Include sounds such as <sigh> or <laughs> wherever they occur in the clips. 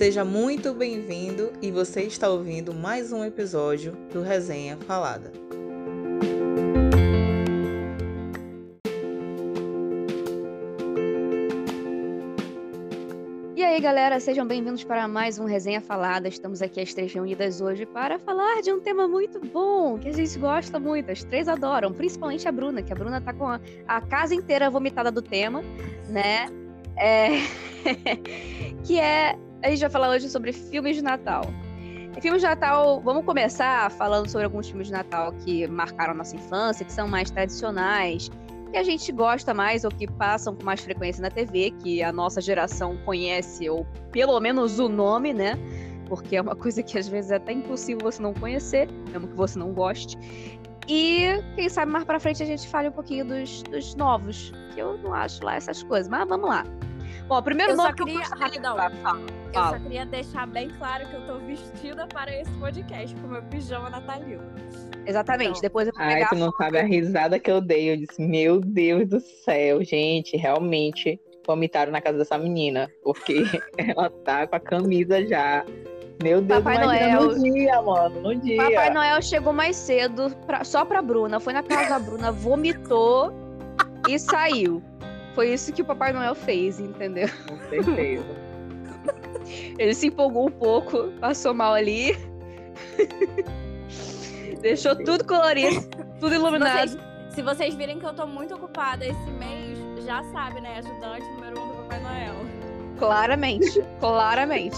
Seja muito bem-vindo e você está ouvindo mais um episódio do Resenha Falada. E aí, galera, sejam bem-vindos para mais um Resenha Falada. Estamos aqui as três reunidas hoje para falar de um tema muito bom, que a gente gosta muito, as três adoram, principalmente a Bruna, que a Bruna tá com a, a casa inteira vomitada do tema, né? É... <laughs> que é. A gente vai falar hoje sobre filmes de Natal. E filmes de Natal, vamos começar falando sobre alguns filmes de Natal que marcaram nossa infância, que são mais tradicionais, que a gente gosta mais ou que passam com mais frequência na TV, que a nossa geração conhece, ou pelo menos o nome, né? Porque é uma coisa que às vezes é até impossível você não conhecer, mesmo que você não goste. E quem sabe mais pra frente a gente fale um pouquinho dos, dos novos, que eu não acho lá essas coisas, mas vamos lá. Bom, o primeiro Eu nome só que queria- eu rapidão. fala, Eu só queria deixar bem claro que eu tô vestida para esse podcast com meu pijama natalino. Exatamente, Então. depois eu vou Ai, pegar tu não sabe a risada que eu dei. Eu disse, meu Deus do céu, gente, realmente vomitaram na casa dessa menina. Porque <laughs> ela tá com a camisa já. Meu Deus, Papai Noel. no dia, mano, no dia. Papai Noel chegou mais cedo pra- só pra Bruna. Foi na casa da Bruna, vomitou e saiu. Foi isso que o Papai Noel fez, entendeu? <laughs> Com certeza. Ele se empolgou um pouco, passou mal ali. Deixou tudo colorido, tudo iluminado. Vocês, se vocês virem que eu tô muito ocupada esse mês, já sabe, né? Ajudante número um do Papai Noel. Claramente, claramente.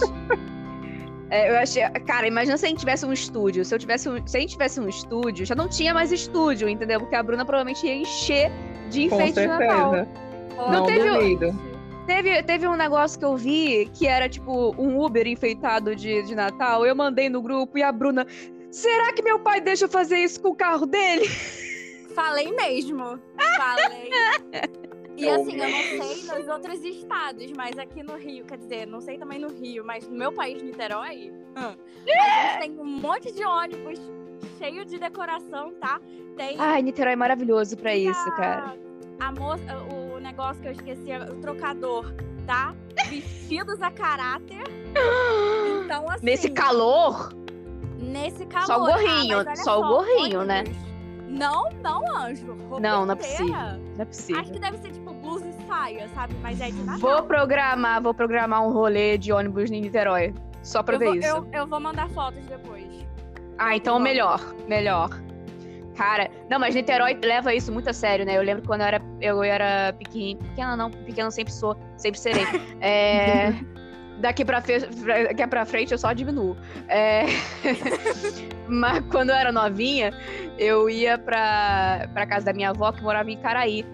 É, eu achei. Cara, imagina se a gente tivesse um estúdio. Se, eu tivesse um- se a gente tivesse um estúdio, já não tinha mais estúdio, entendeu? Porque a Bruna provavelmente ia encher de Com enfeite de Natal. Não Não teve- duvido. Teve, teve um negócio que eu vi que era tipo um Uber enfeitado de, de Natal. Eu mandei no grupo e a Bruna. Será que meu pai deixa eu fazer isso com o carro dele? <laughs> Falei mesmo. Falei. <laughs> E assim, eu não sei nos outros estados, mas aqui no Rio, quer dizer, não sei também no Rio, mas no meu país, Niterói, a gente tem um monte de ônibus cheio de decoração, tá? Tem Ai, Niterói é maravilhoso pra tem isso, a- cara. A moça, o negócio que eu esqueci, o trocador, tá? <laughs> Vestidos a caráter. Então, assim. Nesse calor, Nesse calor. Só o gorrinho, ah, mas olha só o gorrinho, né? Não, não, anjo. Não, não é possível. não é possível. Acho que deve ser tipo blusa e saia, sabe? Mas é de Natal. Vou programar, vou programar um rolê de ônibus em Niterói. Só pra eu ver vou, isso. Eu, eu vou mandar fotos depois. Ah, então melhor, melhor. Cara, não, mas Niterói leva isso muito a sério, né? Eu lembro quando eu era, eu era pequena, pequena não, pequena sempre sou, sempre serei. <laughs> É, daqui pra, fe- daqui pra frente eu só diminuo. É, <laughs> mas quando eu era novinha, eu ia pra, pra casa da minha avó, que morava em Caraí.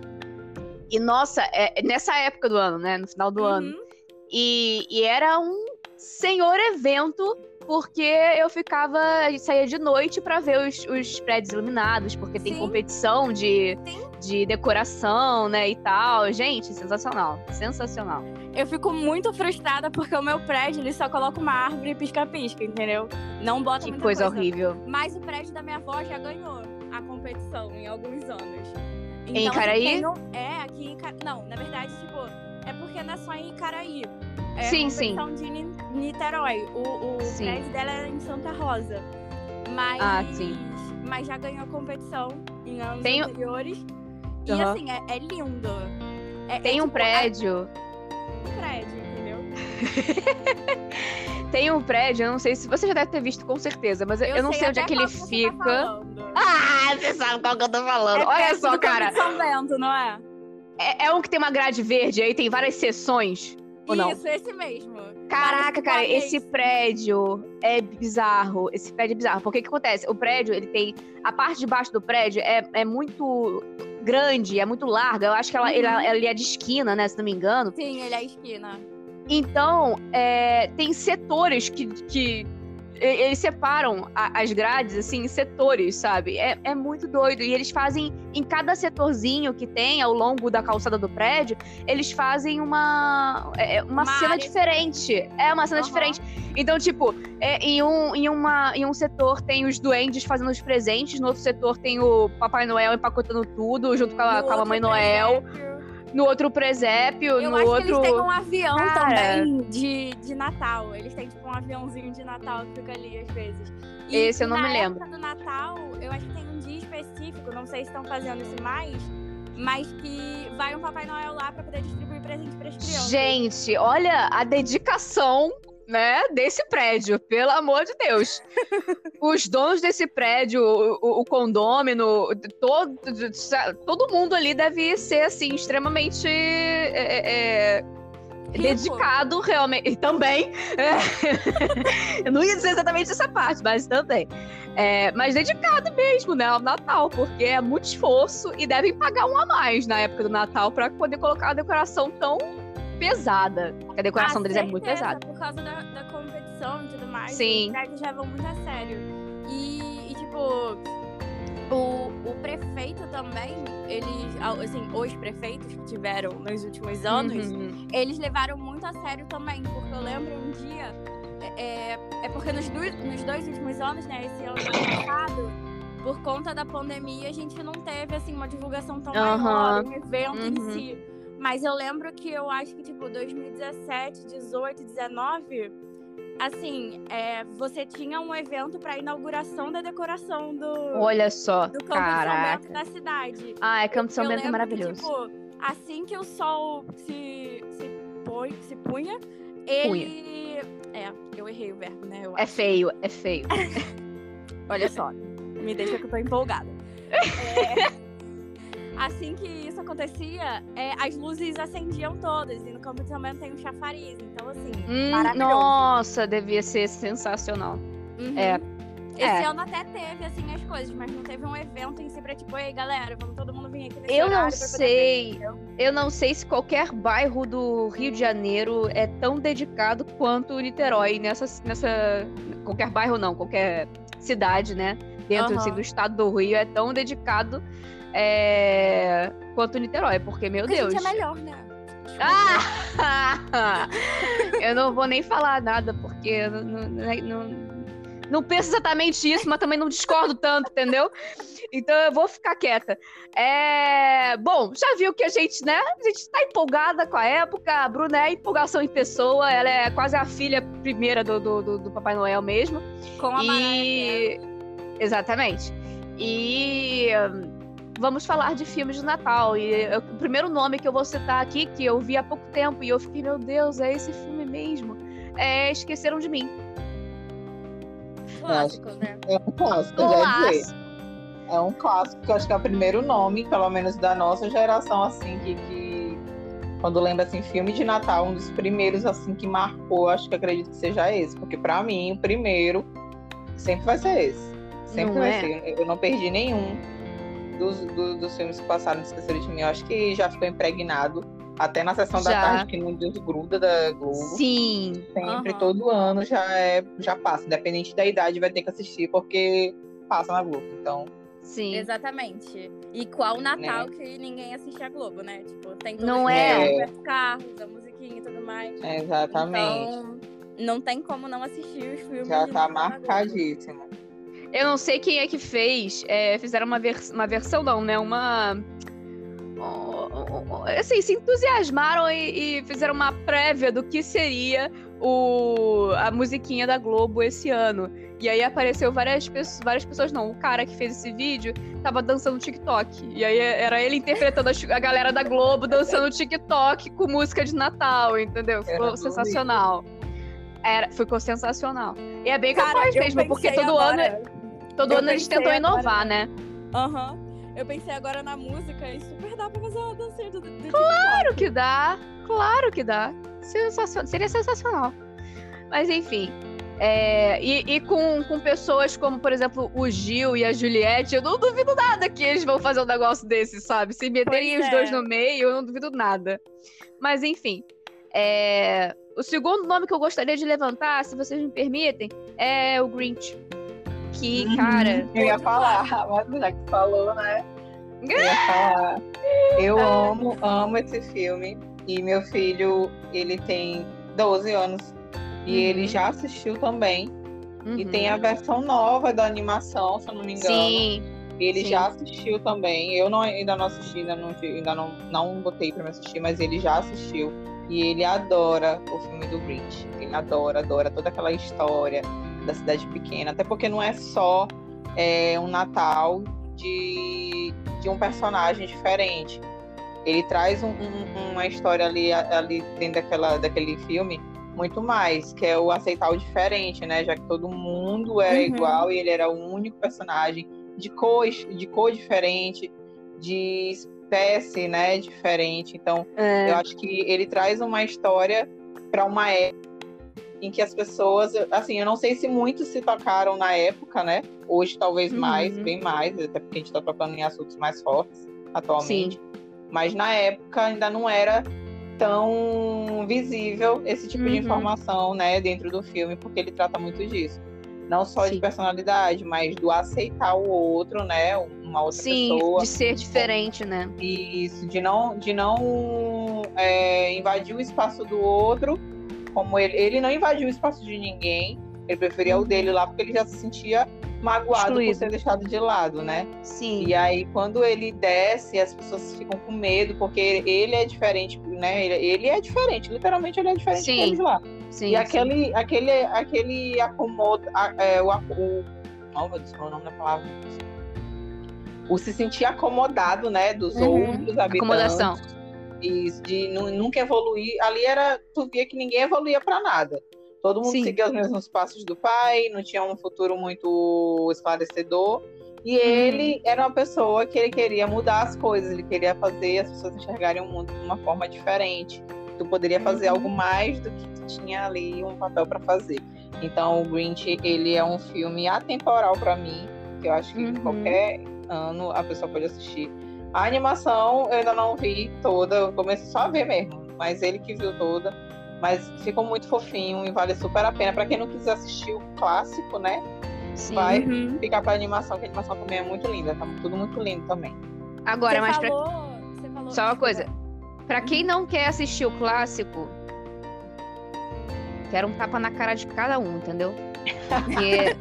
E, nossa, é, nessa época do ano, né? No final do ano. Uhum. E, e era um senhor evento, porque eu ficava. saía de noite pra ver os, os prédios iluminados, porque tem Sim. competição de, Sim. de decoração, né? E tal. Gente, sensacional. Sensacional. Eu fico muito frustrada porque o meu prédio ele só coloca uma árvore e pisca-pisca, entendeu? Não bota Que muita coisa horrível. Mas o prédio da minha avó já ganhou a competição em alguns anos. Em assim, tem um- É, aqui em Icaraí. Não, na verdade, tipo, é porque não é só em Icaraí. É Sim, sim. de Ni- Niterói. O, o Sim. prédio dela é em Santa Rosa. Mas, Ah, sim. mas já ganhou competição em anos Tem- anteriores. E Aham. assim, é, é lindo. É- Tem é, um tipo, prédio. a- um prédio, entendeu? <laughs> Tem um prédio, eu não sei se. Você já deve ter visto com certeza, mas eu, eu não sei onde é que ele tá fica. falando. ah, você sabe qual que eu tô falando. É Olha perto só, cara. São Bento, não é? É, é um que tem uma grade verde, aí tem várias seções. Ou não? Isso, esse mesmo. Caraca, cara, esse prédio é bizarro. Esse prédio é bizarro. Porque o que acontece? O prédio, ele tem. A parte de baixo do prédio é, é muito grande, é muito larga. Eu acho que ela, Uhum. ela, ela é de esquina, né? Se não me engano. Sim, ele é esquina. Então, é, tem setores que. que eles separam a- as grades, assim, em setores, sabe? É, é muito doido. E eles fazem, em cada setorzinho que tem ao longo da calçada do prédio, eles fazem uma, é, uma, Uma cena área diferente. É uma cena Aham. diferente. Então, tipo, é, em, um, em, uma, em um setor tem os duendes fazendo os presentes, no outro setor tem o Papai Noel empacotando tudo, junto com a, No com a Mamãe Noel. presépio, no outro presépio, Eu no acho outro. que eles têm um avião Cara. também de, de Natal. Eles têm tipo um aviãozinho de Natal que fica ali às vezes. E Esse eu não me lembro. do Natal, eu acho que tem um dia específico, não sei se estão fazendo isso mais, mas que vai um Papai Noel lá pra poder distribuir presente pras crianças. Gente, olha a dedicação, né, desse prédio, pelo amor de Deus. <laughs> Os donos desse prédio, o, o, o condômino, todo, todo mundo ali deve ser, assim, extremamente é, é, Rico. dedicado realmente. E também. <laughs> é. Eu não ia dizer exatamente essa parte, mas também. É, mas dedicado mesmo, né, ao Natal, porque é muito esforço e devem pagar um a mais na época do Natal para poder colocar a decoração tão pesada. A decoração Ah, deles é muito certeza, pesada. Por causa da, da competição e tudo mais. Sim. Os prédios levam muito a sério. E, e, tipo, o, o prefeito também, eles, assim, os prefeitos que tiveram nos últimos anos, Uhum. eles levaram muito a sério também, porque eu lembro um dia, é, é porque nos, dois- nos dois últimos anos, né, esse ano passado, por conta da pandemia, a gente não teve, assim, uma divulgação tão Aham. maior, um evento em Uhum. si. Mas eu lembro que eu acho que, tipo, 2017, 18, 19, assim, é, você tinha um evento pra inauguração da decoração do, Olha só, do campo de São caraca. Bento da cidade. Ah, é Campo de São Bento é lembro que, maravilhoso. tipo, assim que o sol se, se, põe, se punha, ele. É, eu errei o verbo, né? É feio, é feio. <laughs> Olha só, me deixa que eu tô empolgada. <laughs> É, assim que isso acontecia, é, as luzes acendiam todas. E no campo de São Bento tem um chafariz. Então, assim, Hum, nossa, devia ser sensacional. Uhum. É. Esse É. ano até teve, assim, as coisas, mas não teve um evento em si pra, tipo, ei, galera, vamos todo mundo vir aqui nesse Eu não horário pra poder ver", sei. Eu não sei se qualquer bairro do Rio de Janeiro é tão dedicado quanto o Niterói nessa, nessa qualquer bairro não, qualquer cidade, né? Dentro Aham. assim, do estado do Rio é tão dedicado é, quanto o Niterói, porque meu Porque Deus. a gente é melhor, né? Ah! <laughs> eu não vou nem falar nada, porque não, não, não, não penso exatamente isso, mas também não discordo tanto, entendeu? Então eu vou ficar quieta. É... Bom, já viu que a gente, né? A gente tá empolgada com a época. A Bruna é empolgação em pessoa, ela é quase a filha primeira do, do, do- do Papai Noel mesmo. Com a E. Exatamente. E. Vamos falar de filmes de Natal. E eu- o primeiro nome que eu vou citar aqui, que eu vi há pouco tempo, e eu fiquei, meu Deus, é esse filme mesmo. É Esqueceram de Mim. Clássico, né? É um clássico, eu já ia dizer. É um clássico, que eu acho que é o primeiro nome, pelo menos da nossa geração, assim, que, que quando lembra assim, filme de Natal, um dos primeiros assim que marcou, acho que acredito que seja esse, porque pra mim o primeiro sempre vai ser esse. Sempre Não vai é? ser. Eu não perdi nenhum dos, do- dos filmes que passaram no Esqueceram de Mim. Eu acho que já ficou impregnado até na sessão da Já. tarde que não desgruda da Globo. Sim. Sempre, Aham. todo ano já é, já passa. Independente da idade, vai ter que assistir, porque passa na Globo. Então, Sim. Exatamente. E qual Natal que ninguém assiste a Globo, né? Tipo, tem todo Não esse é? Roberto Carlos, a musiquinha e tudo mais. é exatamente. Então, não tem como não assistir os filmes. já tá marcadíssimo. Eu não sei quem é que fez. é, fizeram uma, vers uma versão, não, né? Uma. Assim, se entusiasmaram e, e fizeram uma prévia do que seria o, a musiquinha da Globo esse ano. E aí apareceu várias pessoas, várias pessoas, não, o cara que fez esse vídeo tava dançando TikTok. E aí era ele interpretando as- a galera da Globo dançando TikTok com música de Natal, entendeu? Ficou Era sensacional. Era, ficou sensacional. E é bem Cara, capaz eu mesmo, porque todo ano agora- Todo Eu ano eles tentam agora, inovar, né? Aham. Eu pensei agora na música e super dá pra fazer uma dancinha do, do Claro que dá, claro que dá. Sensacional, seria sensacional. Mas enfim. é, e e com, com pessoas como, por exemplo, o Gil e a Juliette, eu não duvido nada que eles vão fazer um negócio desse, sabe? Se meterem Pois os é. dois no meio, eu não duvido nada. Mas enfim. é, o segundo nome que eu gostaria de levantar, se vocês me permitem, é o Grinch. Que, Uhum. cara. Eu ia falar, mas já que falou, né? Eu ia falar. Eu amo, amo esse filme. E meu filho, ele tem 12 anos. E Uhum. ele já assistiu também. E Uhum. tem a versão nova da animação, se eu não me engano. Sim, Ele Sim. já assistiu também. Eu não, ainda não assisti, ainda não, ainda não, não botei pra me assistir, mas ele já assistiu. E ele adora o filme do Grinch. Ele adora, adora toda aquela história da cidade pequena. Até porque não é só é, um Natal de, de um personagem diferente. Ele traz um- um- uma história ali, ali dentro daquela, daquele filme muito mais, que é o aceitar o diferente, né? Já que todo mundo era Uhum. igual e ele era o único personagem de cor, de cor diferente, de espécie, né, diferente. Então, É, eu acho que ele traz uma história para uma época em que as pessoas, assim, eu não sei se muitos se tocaram na época, né? Hoje talvez Uhum. mais, bem mais, até porque a gente está tocando em assuntos mais fortes atualmente. Mas na época ainda não era tão visível esse tipo de Uhum. informação, né, dentro do filme, porque ele trata muito disso. Não só Sim. de personalidade, mas do aceitar o outro, né, uma outra Sim, pessoa. de ser diferente, né? Isso, de não, de não é, invadir o espaço do outro, como ele, ele não invadiu o espaço de ninguém, ele preferia o dele lá porque ele já se sentia magoado Excluído. por ser deixado de lado, né? Sim. E aí quando ele desce, as pessoas ficam com medo porque ele é diferente, né? Ele, ele é diferente, literalmente ele é diferente Sim, deles lá. sim, e sim. aquele, aquele, aquele acomodo, é, o, o, oh, meu Deus, qual é o nome da palavra? O se sentir acomodado, né, dos Uhum. outros habitantes. Acomodação. Isso, de nu- nunca evoluir. Ali era, tu via que ninguém evoluía para nada. Todo mundo Sim. seguia os mesmos passos do pai, não tinha um futuro muito esclarecedor. E Uhum. ele era uma pessoa que ele queria mudar as coisas, ele queria fazer as pessoas enxergarem o mundo de uma forma diferente. Tu poderia fazer Uhum. algo mais do que tu tinha ali um papel para fazer. Então, o Grinch, ele é um filme atemporal para mim, que eu acho que Uhum. qualquer ano a pessoa pode assistir. A animação eu ainda não vi toda, eu comecei só a ver mesmo, mas ele que viu toda. Mas ficou muito fofinho e vale super a pena. Para quem não quiser assistir o clássico, né? Sim. vai. Uhum. Ficar pra animação, que a animação também é muito linda. Tá tudo muito lindo também. Agora, você mas pra... falou, você falou- Só uma coisa. pra quem não quer assistir o clássico, quero um tapa na cara de cada um, entendeu? <laughs> Porque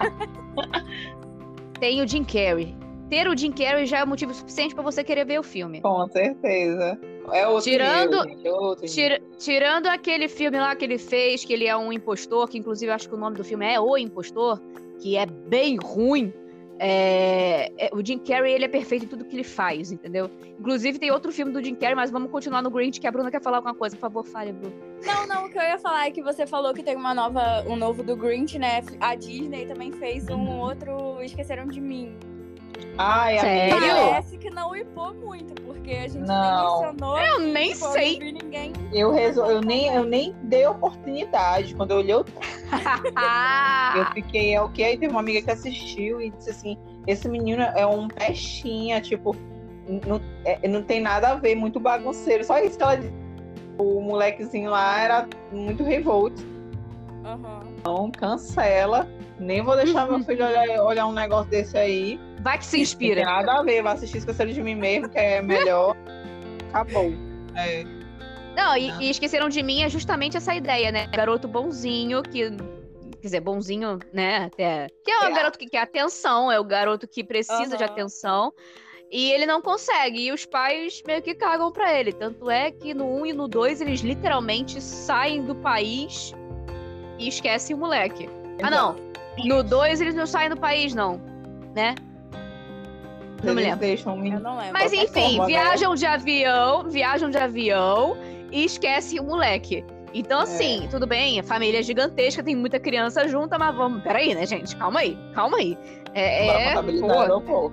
<laughs> tem o Jim Carrey. Ter o Jim Carrey já é motivo suficiente pra você querer ver o filme. Com certeza. É outro Tirando- nível, gente, é outro. Tira- tirando aquele filme lá que ele fez, que ele é um impostor, que inclusive eu acho que o nome do filme é O Impostor, que é bem ruim. é- é- o Jim Carrey, ele é perfeito em tudo que ele faz, entendeu? Inclusive tem outro filme do Jim Carrey, mas vamos continuar no Grinch, que a Bruna quer falar alguma coisa. Por favor, fale, Bruna. Não, não, o que eu ia falar é que você falou que tem uma nova, um novo do Grinch, né? A Disney também fez um outro Esqueceram de Mim. Ai, Sério? Parece que não hipou muito, porque a gente Não. nem mencionou. Eu nem tipo, Eu sei. ninguém. Eu, resol... eu, nem, eu nem dei oportunidade. Quando eu olhei o eu <laughs> Ah, fiquei, é o que? Aí teve uma amiga que assistiu e disse assim: esse menino é um pestinha, tipo, não, é- não tem nada a ver, muito bagunceiro. Só isso que ela disse. O molequezinho lá era muito revolt. Aham. Então, cancela. Nem vou deixar meu filho olhar, olhar um negócio desse aí. Vai que se Não tem inspira. nada a ver, vai assistir Esqueceram de Mim mesmo, que é melhor. Acabou. É. Não, e, e esqueceram de mim é justamente essa ideia, né? Garoto bonzinho, que. Quer dizer, bonzinho, né? Até, que é o É. garoto que quer atenção, é o garoto que precisa de Aham. atenção. E ele não consegue. E os pais meio que cagam pra ele. Tanto é que no 1 e no 2 eles literalmente saem do país e esquecem o moleque. Ah, não. No 2 eles não saem do país, não. Né? Não me lembro. deixam. Eu não lembro. Mas enfim, forma, né? viajam de avião, viajam de avião e esquecem o moleque. Então, assim, É. tudo bem, a família é gigantesca, tem muita criança junta, mas vamos. Peraí, né, gente? Calma aí, calma aí. É, é, pô.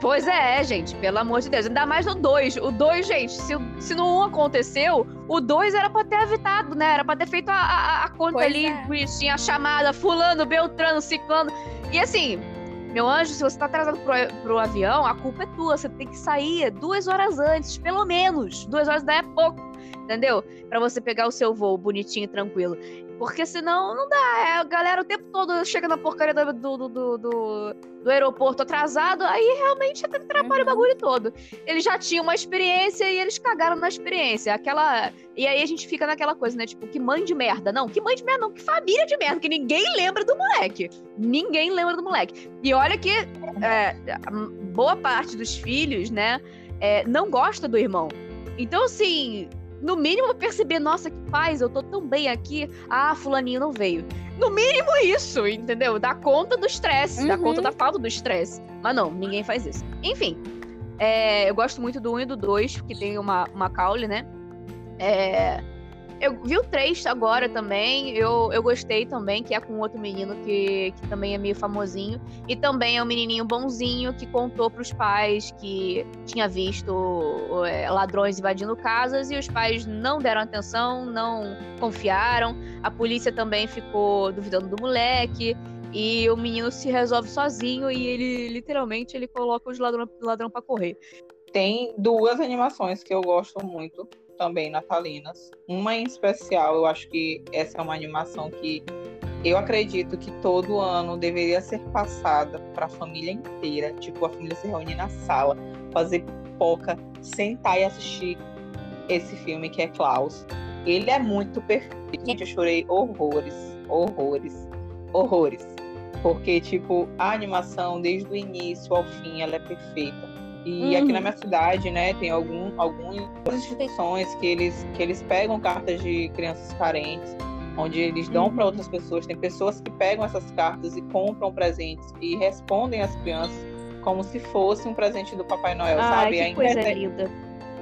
Pois é, gente, pelo amor de Deus. Ainda mais no 2. O 2, gente, se, se no 1 um aconteceu, o 2 era pra ter evitado, né? Era pra ter feito a, a, a conta Pois ali, é. bonitinha, a chamada, fulano, beltrano, ciclano. E assim, meu anjo, se você tá atrasado pro, pro avião, a culpa é tua. Você tem que sair duas horas antes, pelo menos. Duas horas daí é pouco, entendeu? Pra você pegar o seu voo bonitinho e tranquilo. Porque senão não dá. É, a galera o tempo todo chega na porcaria do, do, do, do, do- do aeroporto atrasado, aí realmente atrapalha o Uhum. bagulho todo. Eles já tinham uma experiência e eles cagaram na experiência. Aquela. E aí a gente fica naquela coisa, né? Tipo, que mãe de merda. Não, que mãe de merda, não, que família de merda, que ninguém lembra do moleque. Ninguém lembra do moleque. E olha que é, boa parte dos filhos, né, é, não gosta do irmão. Então, assim, no mínimo perceber, nossa, que paz, eu tô tão bem aqui, ah, fulaninho não veio. No mínimo isso, entendeu? Dá conta do estresse, uhum. dá conta da falta do estresse. Mas não, ninguém faz isso. Enfim, é, eu gosto muito do 1 e do 2, que tem uma, uma caule, né? É, eu vi o 3 agora também, eu, eu gostei também, que é com outro menino que, que também é meio famosinho. E também é um menininho bonzinho que contou pros pais que tinha visto é, ladrões invadindo casas e os pais não deram atenção, não confiaram. A polícia também ficou duvidando do moleque. E o menino se resolve sozinho e ele, literalmente, ele coloca os ladrão, ladrão para correr. Tem duas animações que eu gosto muito também natalinas. Uma em especial, eu acho que essa é uma animação que eu acredito que todo ano deveria ser passada para a família inteira. Tipo, a família se reunir na sala, fazer pipoca, sentar e assistir esse filme que é Klaus. Ele é muito perfeito. Gente, eu chorei horrores, horrores, horrores. Porque, tipo, a animação, desde o início ao fim, ela é perfeita. E uhum. aqui na minha cidade, né, tem algum, algumas instituições que eles, que eles pegam cartas de crianças carentes, onde eles dão uhum. para outras pessoas. Tem pessoas que pegam essas cartas e compram presentes e respondem às crianças como se fosse um presente do Papai Noel, Ai, sabe? Que a coisa internet... linda.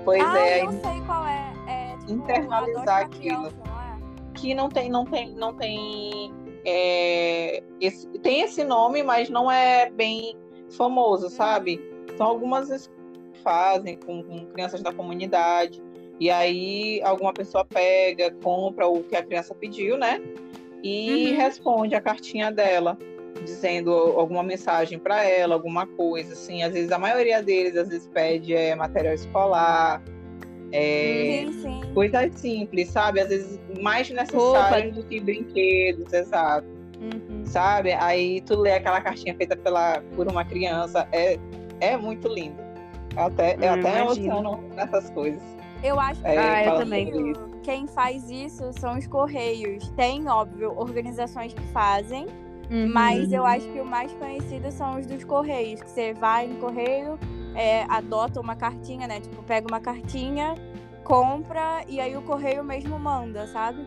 Pois ah, é. eu sei qual é. é tipo, internalizar aquilo. Criança, não é? Que não tem, não tem, não tem. É, esse, tem esse nome, mas não é bem famoso, sabe? São algumas que fazem com, com crianças da comunidade. E aí alguma pessoa pega, compra o que a criança pediu, né? E uhum. responde a cartinha dela, dizendo alguma mensagem para ela, alguma coisa, assim. Às vezes a maioria deles às vezes pede é, material escolar, é, sim, sim. coisas simples, sabe? Às vezes mais necessárias do que brinquedos, exato. Uhum. Sabe? Aí tu lê aquela cartinha feita pela, por uma criança, é é muito lindo. Até, eu hum, até emociono nessas coisas. Eu acho que é, ah, eu também. quem faz isso são os Correios. Tem, óbvio, organizações que fazem, uhum. mas eu acho que o mais conhecido são os dos Correios, que você vai no Correio, é, adota uma cartinha, né? Tipo, pega uma cartinha, compra e aí o Correio mesmo manda, sabe?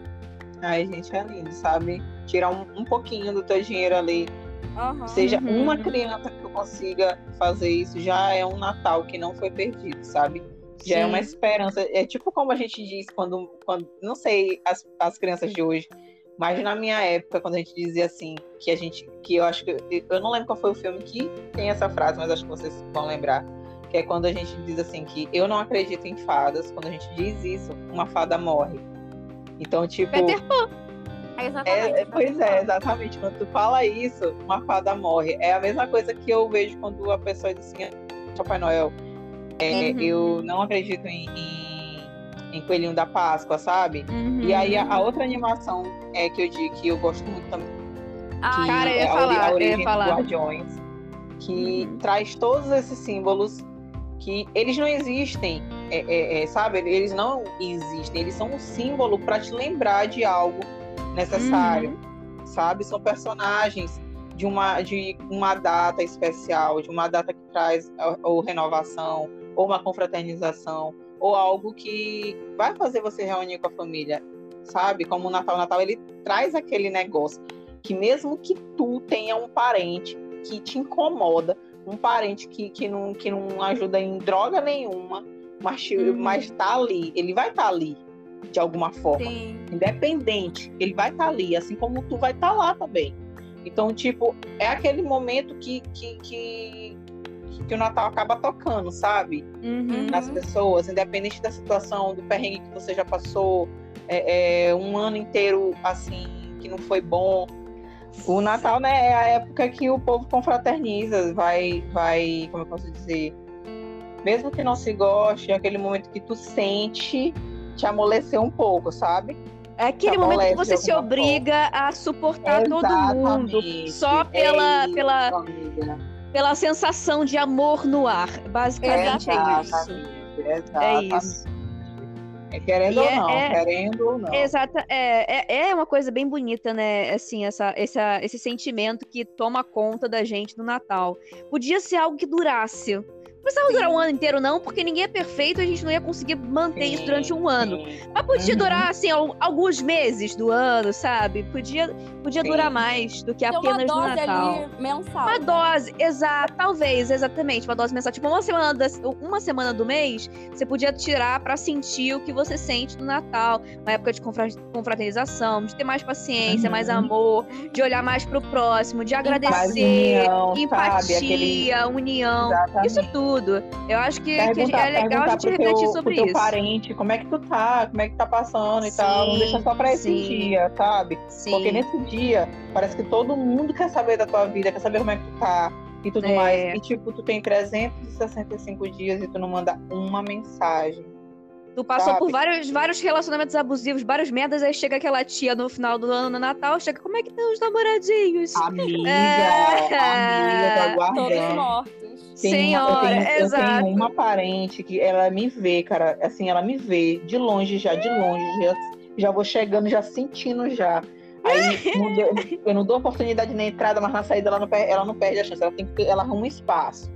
Ai, gente, é lindo, sabe? Tirar um, um pouquinho do teu dinheiro ali Uhum, Seja uhum. uma criança que consiga fazer isso, já é um Natal que não foi perdido, sabe? Já Sim. é uma esperança. É tipo como a gente diz quando, quando não sei as, as crianças de hoje, mas na minha época, quando a gente dizia assim, que a gente, que eu acho que, eu não lembro qual foi o filme que tem essa frase, mas acho que vocês vão lembrar, que é quando a gente diz assim que eu não acredito em fadas, quando a gente diz isso, uma fada morre. Então, tipo... Peter Pan. É exatamente. É, pois é, exatamente. Quando tu fala isso, uma fada morre. É a mesma coisa que eu vejo quando a pessoa diz assim, Papai Noel, é, uhum. eu não acredito em, em, em, Coelhinho da Páscoa, sabe? Uhum. E aí a, a, outra animação é que eu digo que eu gosto muito também. Ah, cara, eu ia é falar, a origem eu ia falar. Guardiões, que uhum. traz todos esses símbolos que eles não existem, é, é, é sabe? Eles não existem, eles são um símbolo para te lembrar de algo necessário, uhum. sabe? São personagens de uma, de uma data especial, de uma data que traz ou renovação, ou uma confraternização, ou algo que vai fazer você reunir com a família, sabe? Como o Natal, o Natal ele traz aquele negócio que mesmo que tu tenha um parente que te incomoda, um parente que, que, não, que não ajuda em droga nenhuma, mas, uhum. mas tá ali, ele vai estar tá ali, de alguma forma. Sim. Independente, ele vai estar tá ali, assim como tu vai estar tá lá também. Então, tipo, é aquele momento que, que, que, que o Natal acaba tocando, sabe? Uhum. Nas pessoas, independente da situação, do perrengue que você já passou, é, é, um ano inteiro assim, que não foi bom. O Natal, né, é a época que o povo confraterniza, vai, vai, como eu posso dizer, mesmo que não se goste, é aquele momento que tu sente te amolecer um pouco, sabe? É aquele momento que você se obriga forma. a suportar Exatamente. todo mundo só pela, é pela, pela sensação de amor no ar. Basicamente é, é isso. Exatamente. É isso. É, querendo E ou é- não, é- querendo ou não. Exata, é, é, é uma coisa bem bonita, né? Assim, essa, essa, esse sentimento que toma conta da gente no Natal. Podia ser algo que durasse. Não precisava durar um ano inteiro, não, porque ninguém é perfeito, a gente não ia conseguir manter isso durante um ano. Sim. Mas podia Uhum. durar, assim, al- alguns meses do ano, sabe? Podia, podia Sim. durar mais do que uma apenas no dose Natal. ali mensal. Uma dose, exato, talvez, exatamente, uma dose mensal. Tipo, uma semana, das- uma semana do mês, você podia tirar pra sentir o que você sente no Natal. Uma época de confra- confraternização, de ter mais paciência, Uhum. mais amor, de olhar mais pro próximo, de agradecer, união, sabe? empatia, Aquele... união. Exatamente. Isso tudo. Eu acho que, que é legal a gente pro refletir teu, sobre pro teu isso. parente, como é que tu tá, como é que tá passando e tal. Não Sim, deixa só pra esse sim. dia, sabe? Sim. Porque nesse dia, parece que todo mundo quer saber da tua vida, quer saber como é que tu tá e tudo É. mais. E tipo, tu tem 365 dias e tu não manda uma mensagem. Tu passou sabe? por vários, vários relacionamentos abusivos, várias merdas, aí chega aquela tia no final do ano, no Natal, chega, como é que estão os namoradinhos? Amiga, <laughs> É. amiga, tá Todos aguardando. mortos. Tem uma- Senhora, eu, tenho, eu exato. tenho uma parente que ela me vê, cara, assim, ela me vê de longe já, de longe, já, já vou chegando, já sentindo já. Aí <laughs> não deu- eu não dou oportunidade na entrada, mas na saída ela não, per- ela não perde a chance, ela tem que ela arruma um espaço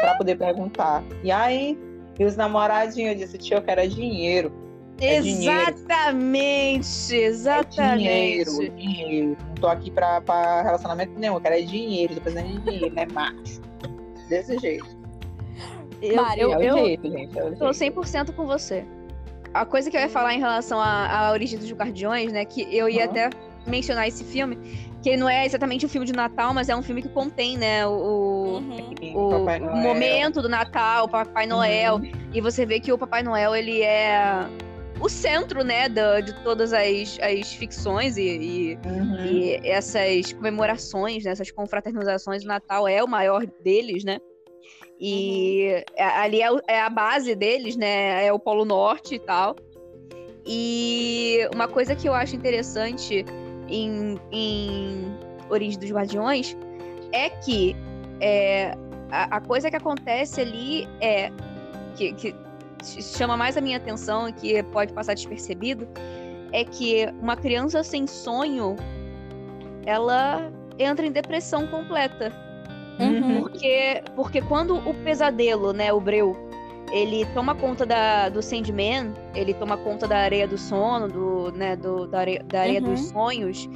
pra poder perguntar. E aí, e os namoradinhos, eu disse, tio, eu quero é dinheiro. É dinheiro. Exatamente, É exatamente. dinheiro, dinheiro. Não tô aqui pra, pra relacionamento nenhum, eu quero é dinheiro, tô precisando de dinheiro, né, macho? Desse jeito. Eu, Mari, eu, é o eu jeito, gente. É o tô jeito. 100% com você. A coisa que eu ia falar em relação à, à origem dos Guardiões, né, que eu ia Uhum. até mencionar esse filme, que não é exatamente um filme de Natal, mas é um filme que contém, né, o, Uhum. O, o momento do Natal, o Papai Noel, Uhum. e você vê que o Papai Noel, ele é o centro, né, da- de todas as, as ficções e, e- Uhum. e essas comemorações, né, essas confraternizações, o Natal é o maior deles, né? E a- ali é, é a base deles, né? É o Polo Norte e tal. E uma coisa que eu acho interessante em, em Origem dos Guardiões é que é, a, a coisa que acontece ali é que, que chama mais a minha atenção e que pode passar despercebido é que uma criança sem sonho ela entra em depressão completa. Uhum. Porque, porque quando o pesadelo, né, o Breu, ele toma conta da, do Sandman, ele toma conta da areia do sono, do, né, do, da areia, da areia Uhum. dos sonhos,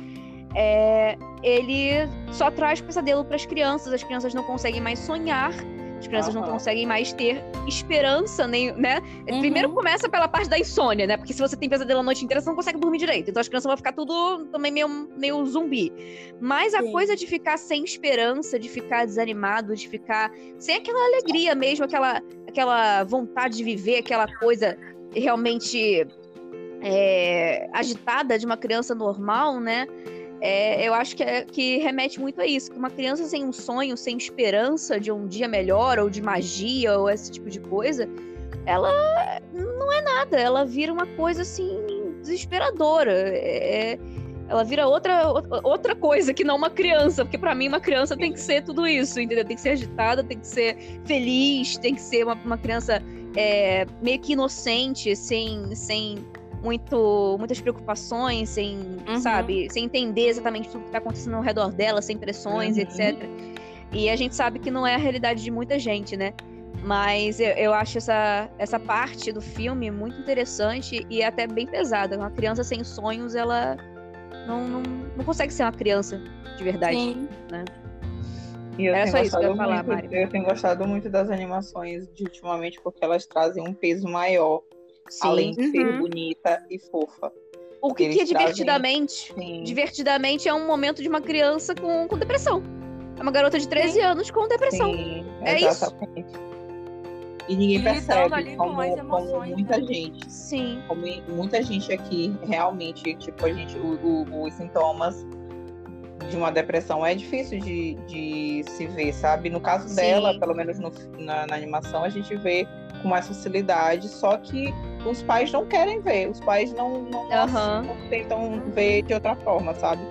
é, ele só traz pesadelo para as crianças. As crianças não conseguem mais sonhar, as crianças não Aham. conseguem mais ter esperança, nem, né? Uhum. Primeiro começa pela parte da insônia, né? Porque se você tem pesadelo a noite inteira, você não consegue dormir direito. Então as crianças vão ficar tudo também meio, meio zumbi. Mas a Sim. coisa de ficar sem esperança, de ficar desanimado, de ficar sem aquela alegria mesmo, aquela, aquela vontade de viver, aquela coisa realmente é, agitada de uma criança normal, né? É, eu acho que, é- que remete muito a isso, que uma criança sem um sonho, sem esperança de um dia melhor, ou de magia, ou esse tipo de coisa, ela não é nada, ela vira uma coisa assim desesperadora. É- ela vira outra, outra coisa que não uma criança, porque pra mim uma criança tem que ser tudo isso, entendeu? Tem que ser agitada, tem que ser feliz, tem que ser uma, uma criança é, meio que inocente, sem, sem muito, muitas preocupações, sem, Uhum. sabe, sem entender exatamente tudo que tá acontecendo ao redor dela, sem pressões, Uhum. etc. E a gente sabe que não é a realidade de muita gente, né? Mas eu, eu acho essa, essa parte do filme muito interessante e até bem pesada. Uma criança sem sonhos, ela não, não, não consegue ser uma criança de verdade. Sim. E eu Era só isso que eu ia falar, muito- Mari. Eu tenho gostado muito das animações de ultimamente porque elas trazem um peso maior, além de ser Uhum. bonita e fofa. O que, que é divertidamente? Sim. Divertidamente é um momento de uma criança com, com depressão. É uma garota de 13 anos com depressão. Sim, É isso. exatamente. E ninguém E percebe ali com como, as como emoções, muita né? gente, Sim. como muita gente aqui realmente, tipo, a gente, o- o- os sintomas de uma depressão é difícil de, de se ver, sabe? No caso Sim. dela, pelo menos no- na, na animação, a gente vê com mais facilidade, só que os pais não querem ver, os pais não, não, Aham. não tentam ver de outra forma, sabe?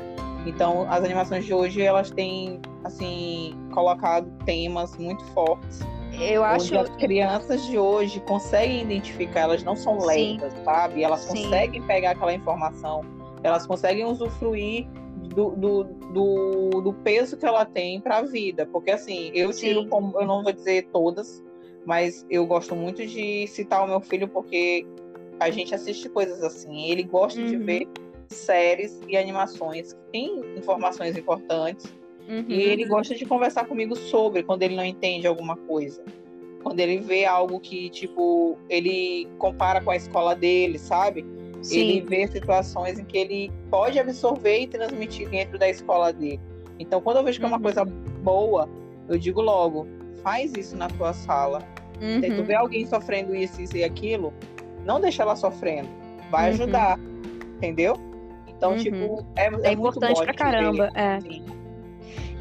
Então, as animações de hoje, elas têm, assim, colocado temas muito fortes Eu acho. Onde as crianças de hoje conseguem identificar, elas não são lerdas, sabe? Elas Sim. conseguem pegar aquela informação, elas conseguem usufruir do, do, do, do peso que ela tem para a vida. Porque assim, eu tiro Sim. como, eu não vou dizer todas, mas eu gosto muito de citar o meu filho porque a gente assiste coisas assim. Ele gosta de Uhum. ver séries e animações que têm informações importantes Uhum. e ele gosta de conversar comigo sobre quando ele não entende alguma coisa. Quando ele vê algo que, tipo, ele compara com a escola dele, sabe? Ele Sim. vê situações em que ele pode absorver e transmitir dentro da escola dele. Então, quando eu vejo que é uma Uhum. coisa boa, eu digo logo: faz isso na tua sala. Se tu Uhum. vê alguém sofrendo isso, isso e aquilo, não deixa ela sofrendo. Vai Uhum. ajudar. Entendeu? Então, Uhum. tipo, é, É muito importante pra ver caramba. É. Sim.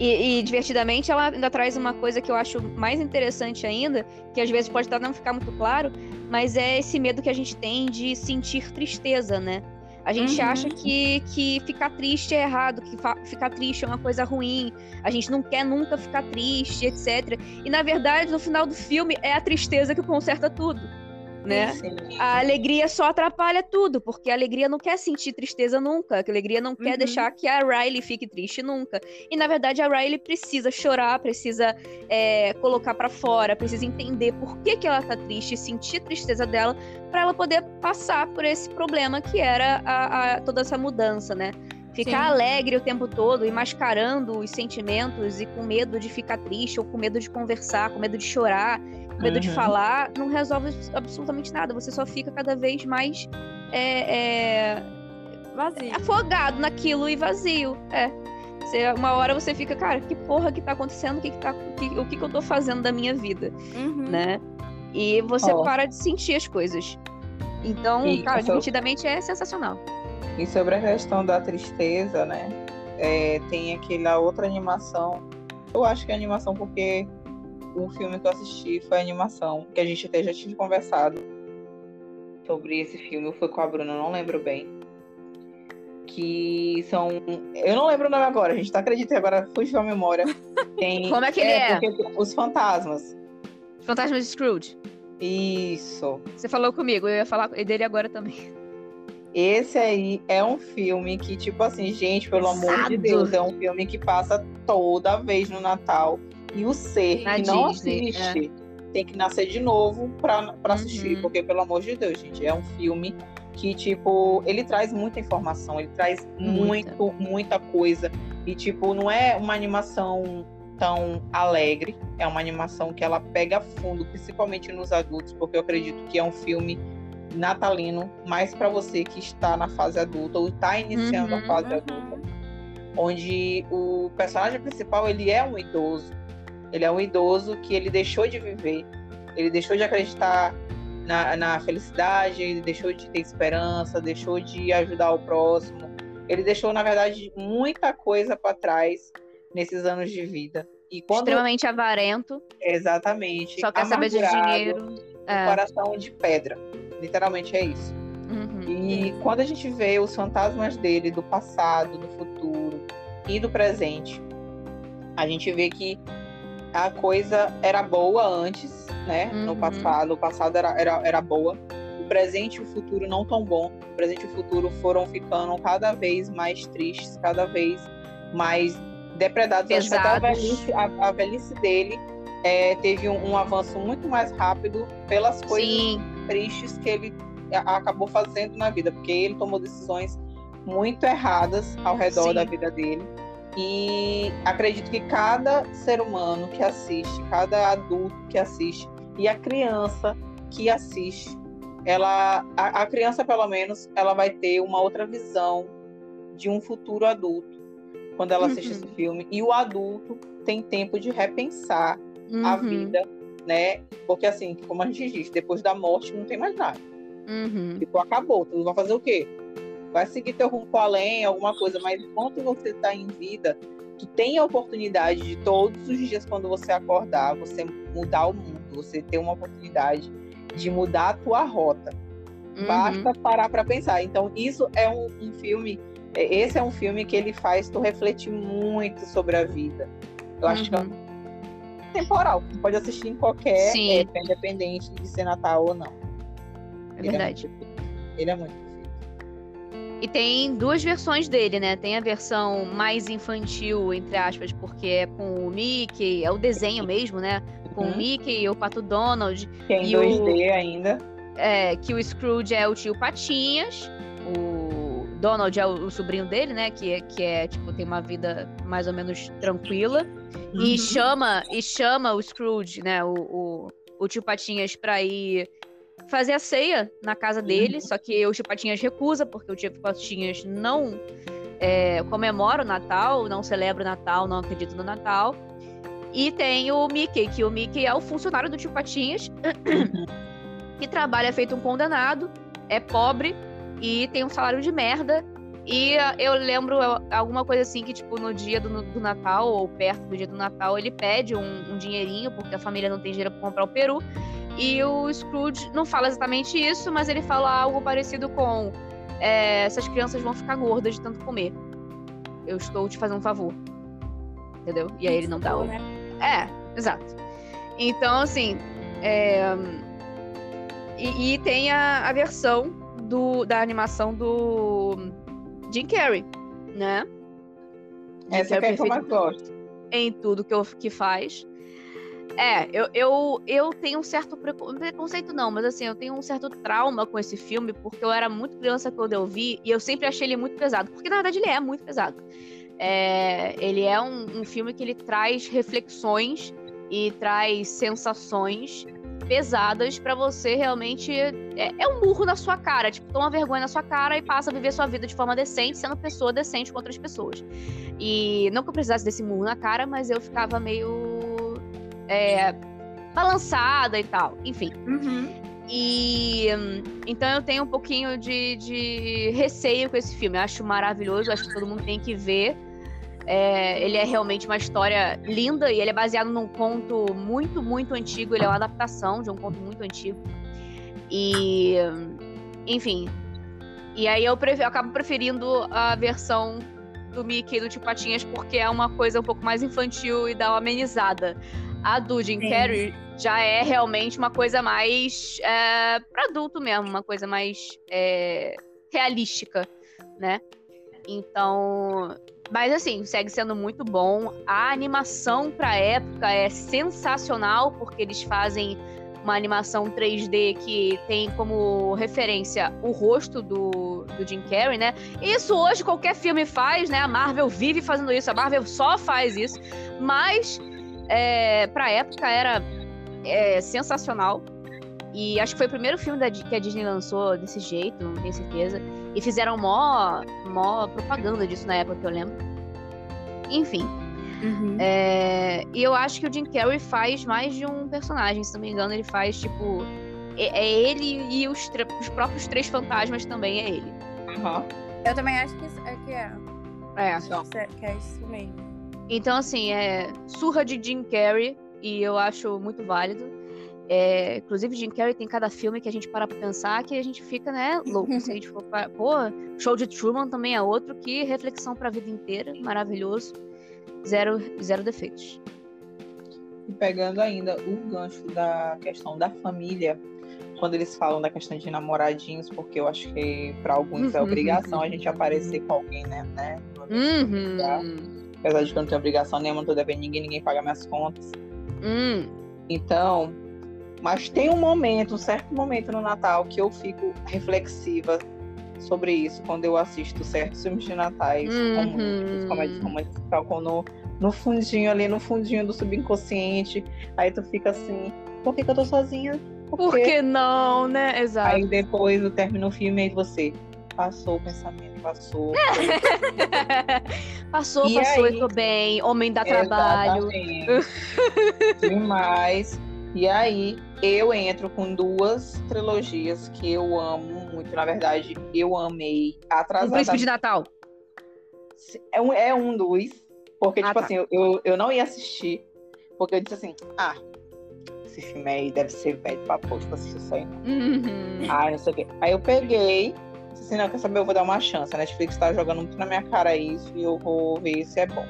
E, e, divertidamente ela ainda traz uma coisa que eu acho mais interessante ainda, que às vezes pode até não ficar muito claro, mas é esse medo que a gente tem de sentir tristeza, né? A gente Uhum. acha que, que ficar triste é errado, que ficar triste é uma coisa ruim, a gente não quer nunca ficar triste, etc. E na verdade, no final do filme, é a tristeza que conserta tudo, né? Sim. A alegria só atrapalha tudo, porque a alegria não quer sentir tristeza nunca, a alegria não quer Uhum. deixar que a Riley fique triste nunca. E na verdade a Riley precisa chorar, precisa é, colocar pra fora, precisa entender por que, que ela tá triste, sentir a tristeza dela, pra ela poder passar por esse problema que era a- a- toda essa mudança, né? Ficar Sim. alegre o tempo todo e mascarando os sentimentos e com medo de ficar triste ou com medo de conversar, com medo de chorar, medo de Uhum. falar, não resolve absolutamente nada. Você só fica cada vez mais é, é, Vazio. afogado naquilo e vazio. É. Você- uma hora você fica, cara, que porra que tá acontecendo? O que, que tá, que- o que, que eu tô fazendo da minha vida, Uhum. né? E você Ó. para de sentir as coisas. Então, E cara, essa- divertidamente é sensacional. E sobre a questão da tristeza, né? é, tem aquela outra animação. Eu acho que é animação porque o filme que eu assisti foi animação, que a gente até já tinha conversado sobre esse filme. Foi com a Bruna, não lembro bem. Que são. Eu não lembro o nome agora, a gente tá acreditando, agora fugiu a memória. <laughs> Tem... Como é que ele é? porque Os fantasmas. Fantasmas de Scrooge. Isso. Você falou comigo, eu ia falar dele agora também. Esse aí é um filme que, tipo assim, gente, pelo amor de. Deus, é um filme que passa toda vez no Natal. E o ser Na que não Disney, assiste tem que nascer de novo pra, pra assistir. Uhum. Porque, pelo amor de Deus, gente, é um filme que, tipo, ele traz muita informação, ele traz Muita. muito, muita coisa. E, tipo, não é uma animação tão alegre, é uma animação que ela pega fundo, principalmente nos adultos, porque eu acredito que é um filme natalino, mais para você que está na fase adulta ou está iniciando a Uhum, fase uhum. adulta, onde o personagem principal ele é um idoso, ele é um idoso que ele deixou de viver, ele deixou de acreditar na, na felicidade, ele deixou de ter esperança, deixou de ajudar o próximo, ele deixou na verdade muita coisa para trás nesses anos de vida. E quando Extremamente avarento, exatamente só quer saber de dinheiro. É. coração de pedra. Literalmente é isso. Uhum. E quando a gente vê os fantasmas dele do passado, do futuro e do presente, a gente vê que a coisa era boa antes, né? No Uhum. passado, o passado era, era, era boa. O presente e o futuro não tão bom. O presente e o futuro foram ficando cada vez mais tristes, cada vez mais depredados. Acho que a velhice, a, a velhice dele é, teve um, um avanço muito mais rápido pelas coisas Sim, tristes que ele a- acabou fazendo na vida, porque ele tomou decisões muito erradas ao redor Sim. da vida dele. E acredito que cada ser humano que assiste, cada adulto que assiste e a criança que assiste, ela a, a criança pelo menos, ela vai ter uma outra visão de um futuro adulto quando ela assiste Uhum. esse filme e o adulto tem tempo de repensar a uhum, vida, né? Porque assim, como a gente diz, depois da morte não tem mais nada. uhum. Tipo, acabou. Tu vai fazer o quê? Vai seguir teu rumo pro além, alguma coisa, mas enquanto você tá em vida, tu tem a oportunidade de todos os dias, quando você acordar, você mudar o mundo, você ter uma oportunidade de mudar a tua rota. uhum. Basta parar para pensar. Então, isso é um, um filme. é- Esse é um filme que ele faz tu refletir muito sobre a vida. Eu acho que é Uhum. temporal. Você pode assistir em qualquer época, independente de ser Natal ou não. É Ele verdade. muito perfeito. Ele é muito. E tem duas versões dele, né? Tem a versão mais infantil, entre aspas, porque é com o Mickey, é o desenho mesmo, né? Com o Uhum. Mickey e o Pato Donald. Que é em E o- 2D ainda. é, que o Scrooge é o tio Patinhas, o Donald é o, o sobrinho dele, né? Que, é- que é, tipo, tem uma vida mais ou menos tranquila. E Uhum. chama, e chama o Scrooge, né? O, o, o tio Patinhas pra ir fazer a ceia na casa dele. Só que o tio Patinhas recusa, porque o tio Patinhas não é, comemora o Natal, não celebra o Natal, não acredita no Natal. E tem o Mickey, que o Mickey é o funcionário do tio Patinhas, que trabalha feito um condenado, é pobre e tem um salário de merda. E ah, eu lembro ah, alguma coisa assim que, tipo, no dia do, do Natal, ou perto do dia do Natal, ele pede um, um dinheirinho, porque a família não tem dinheiro pra comprar o peru. E o Scrooge não fala exatamente isso, mas ele fala algo parecido com: é, essas crianças vão ficar gordas de tanto comer. Eu estou te fazendo um favor. Entendeu? E aí ele não dá o. Né? É, exato. Então, assim. é, E, e tem a, a versão do, da animação do Jim Carrey, né? Jim Essa Carrey é que eu mais gosto. em tudo que, eu, que faz. É, eu, eu, eu tenho um certo preco- preconceito, não, mas assim, eu tenho um certo trauma com esse filme, porque eu era muito criança quando eu vi, e eu sempre achei ele muito pesado, porque na verdade ele é muito pesado. É, ele é um, um filme que ele traz reflexões e traz sensações pesadas pra você realmente. É, é um burro na sua cara, tipo, toma vergonha na sua cara e passa a viver sua vida de forma decente, sendo pessoa decente com outras pessoas. E não que eu precisasse desse murro na cara, mas eu ficava meio. É, balançada e tal. Enfim. Uhum. E então eu tenho um pouquinho de, de receio com esse filme. Eu acho maravilhoso, acho que todo mundo tem que ver. É, ele é realmente uma história linda e ele é baseado num conto muito, muito antigo. Ele é uma adaptação de um conto muito antigo. E, enfim. E aí eu, pref- eu acabo preferindo a versão do Mickey e do Tio Patinhas porque é uma coisa um pouco mais infantil e dá uma amenizada. A do Jim Sim. Carrey já é realmente uma coisa mais é, para adulto mesmo, uma coisa mais é, realística, né? Então, mas assim, segue sendo muito bom. A animação pra época é sensacional porque eles fazem uma animação 3D que tem como referência o rosto do, do Jim Carrey, né? Isso hoje qualquer filme faz, né? A Marvel vive fazendo isso, a Marvel só faz isso. Mas é, pra época era é, sensacional. E acho que foi o primeiro filme da que a Disney lançou desse jeito, não tenho certeza. E fizeram mó, mó propaganda disso na época que eu lembro. Enfim. Uhum. é, e eu acho que o Jim Carrey faz mais de um personagem, se não me engano, ele faz, tipo. É, é ele e os, os próprios três fantasmas também é ele. Aham. Eu também acho que, é que é. É. É- que é isso mesmo. Então, assim, é surra de Jim Carrey, e eu acho muito válido. É, inclusive, Jim Carrey tem cada filme que a gente para pra pensar que a gente fica, né, louco. Se a gente for para... Pô, Show de Truman também é outro, que reflexão pra vida inteira, maravilhoso. Zero, zero defeitos. E pegando ainda o gancho da questão da família, quando eles falam da questão de namoradinhos, porque eu acho que para alguns é obrigação a gente aparecer com alguém, né? né? Uhum. Apesar de que eu não tenho obrigação nenhuma, não tô devendo ninguém, ninguém paga minhas contas. Hum. Então, mas tem um momento, um certo momento no Natal que eu fico reflexiva sobre isso quando eu assisto certos filmes de natais, Uhum. românticos, comédias românticas, tocam no, no fundinho ali, no fundinho do subconsciente. Aí tu fica assim, por que, que eu tô sozinha? Por que não, né? Exato. Aí depois eu termino o filme e você passou o pensamento, passou. <laughs> passou, E passou, aí? eu tô bem. Homem dá trabalho. Demais. E aí eu entro com duas trilogias que eu amo muito. Na verdade, eu amei atrasada. príncipe de Natal. É um, é um dos. Porque, Ah, tipo tá. assim, eu- eu, não ia assistir. Porque eu disse assim, ah, esse filme aí deve ser velho pra pôr, tipo, assistir isso aí. não. Uhum. Ai, não sei o quê. Aí eu peguei, assim, não, quer saber, eu vou dar uma chance. A Netflix tá jogando muito na minha cara isso e eu vou ver se é bom.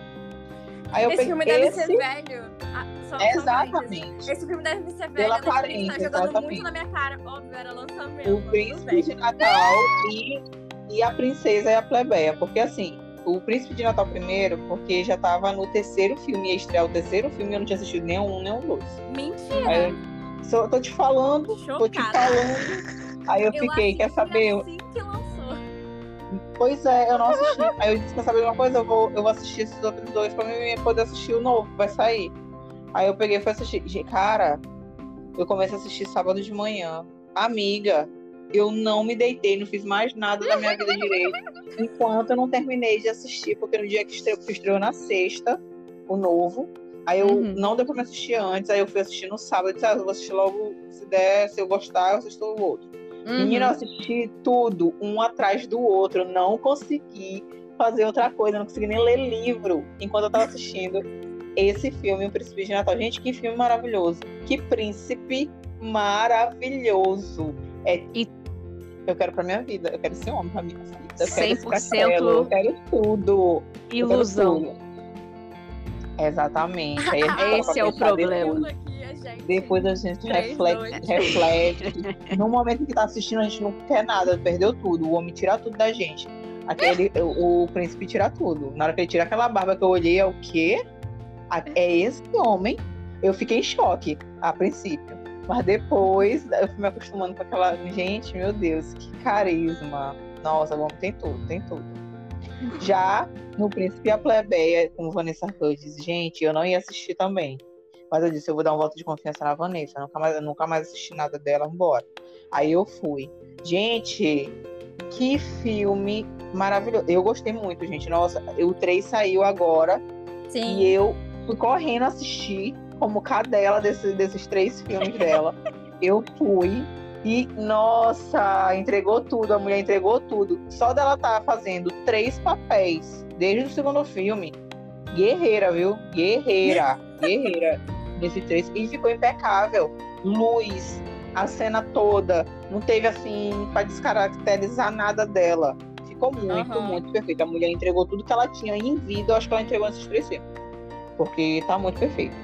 Aí eu Esse peguei filme deve esse... ser velho. Ah, só, só Exatamente. Esse filme deve ser velho. Pela Netflix aparência, tá jogando exatamente. muito na minha cara. Óbvio, era lançamento. O príncipe de Natal e, e a princesa e a plebeia. Porque assim, o príncipe de Natal primeiro, porque já tava no terceiro filme, ia estrear o terceiro filme, eu não tinha assistido nenhum, nenhum dois. Mentira. Aí, só, tô te falando, tô te Chocada. falando. <laughs> Aí eu fiquei, quer saber? Assim que lançou. Pois é, eu não assisti. Aí eu disse, quer saber de uma coisa? Eu vou, eu vou assistir esses outros dois pra mim poder assistir o novo, vai sair. Aí eu peguei e fui assistir. Cara, eu comecei a assistir sábado de manhã. Amiga, eu não me deitei, não fiz mais nada da minha vida direito. Enquanto eu não terminei de assistir, porque no dia que estreou, que estreou na sexta, o novo. Aí eu Uhum. não deu pra me assistir antes, aí eu fui assistir no sábado. Eu disse, ah, eu vou assistir logo, se der, se eu gostar, eu assisto o outro. Uhum. Menina, eu assisti tudo, um atrás do outro. Eu Não consegui fazer outra coisa, não consegui nem ler livro enquanto eu tava assistindo esse filme, O Príncipe de Natal. Gente, que filme maravilhoso. Que príncipe maravilhoso. É... E- Eu quero pra minha vida, eu quero esse homem pra minha vida. Eu quero esse 100% castelo, eu quero tudo. Eu quero Ilusão. tudo. Exatamente. <laughs> Esse é o problema. Gente. depois a gente Três, reflete, dois. reflete. No momento em que tá assistindo, a gente não quer nada, perdeu tudo. O homem tira tudo da gente. Aquele, o, o príncipe tira tudo. Na hora que ele tira aquela barba que eu olhei, é o quê? É esse homem. Eu fiquei em choque a princípio. Mas depois eu fui me acostumando com aquela. Gente, meu Deus, que carisma. Nossa, o homem tem tudo, tem tudo. Já no Príncipe e a Plebeia, com Vanessa Hudgens, gente, eu não ia assistir também. Mas eu disse, eu vou dar um voto de confiança na Vanessa. Eu nunca mais, nunca mais assisti nada dela, vambora. Aí eu fui. Gente, que filme maravilhoso. Eu gostei muito, gente. Nossa, o 3 saiu agora Sim. e eu fui correndo assistir como cadela desse, desses três filmes <laughs> dela. eu fui e, nossa, entregou tudo. A mulher entregou tudo. Só dela tá fazendo três papéis desde o segundo filme. Guerreira, viu? Guerreira. <laughs> Guerreira. Nesse três. E ficou impecável. Luz, a cena toda. Não teve assim, pra descaracterizar nada dela. Ficou muito, Aham. muito perfeito. A mulher entregou tudo que ela tinha em vida. Eu acho que ela entregou nesses três filmes. Porque tá muito perfeito.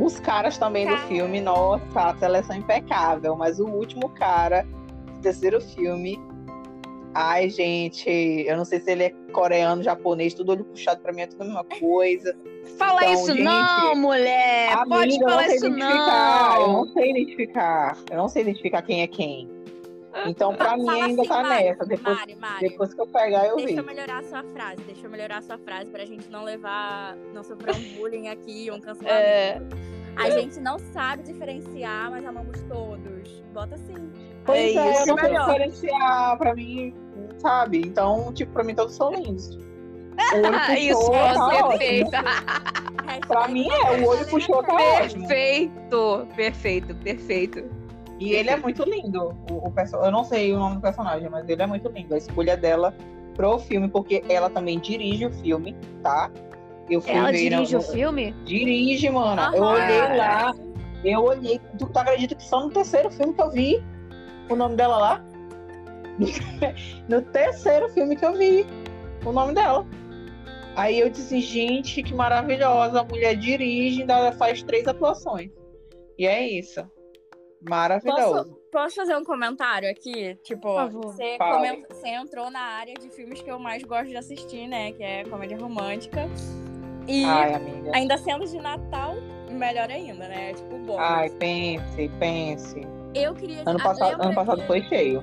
Os caras também do filme, nossa, a seleção impecável. Mas o último cara do terceiro filme. Ai, gente, eu não sei se ele é coreano, japonês, tudo olho puxado pra mim é tudo a mesma coisa. Fala Então, isso gente, não, mulher! Pode Amiga, eu falar não isso identificar. Eu não! não sei identificar. Eu não sei identificar quem é quem. Então, pra mim, ainda assim, tá Mari, nessa. Depois, Mari, Mari. depois que eu pegar, eu Deixa vi. eu melhorar a sua frase, deixa eu melhorar a sua frase pra gente não levar, não sofrer um bullying aqui, um cancelamento. É. A gente não sabe diferenciar, mas amamos todos. Bota assim. Pois É é, isso. eu não sei Melhor. diferenciar. Pra mim, sabe? Então, tipo, pra mim, todos são lindos. O olho Ah, <laughs> isso, puxou, tá ótimo. perfeito. Pra mim, é. O olho puxou, tá ótimo. Perfeito, perfeito, perfeito. E ele é muito lindo. O, o perso- Eu não sei o nome do personagem, mas ele é muito lindo. A escolha dela pro filme, porque ela também dirige o filme, tá? Eu fui Ela ver dirige no- o filme? Dirige, mana. Eu Aham. olhei lá, eu olhei. Tu, tu acredita que só no terceiro filme que eu vi o nome dela lá? <laughs> no terceiro filme que eu vi o nome dela. Aí eu disse, gente, que maravilhosa. A mulher dirige, ainda faz três atuações. E é isso. Maravilhoso. Posso fazer um comentário aqui? Tipo, você, Fala. comen- você entrou na área de filmes que eu mais gosto de assistir, né? Que é comédia romântica. E Ai, ainda sendo de Natal, melhor ainda, né? Tipo, bom. Ai, pense, pense. Eu queria. Ano passado, ano passado foi cheio.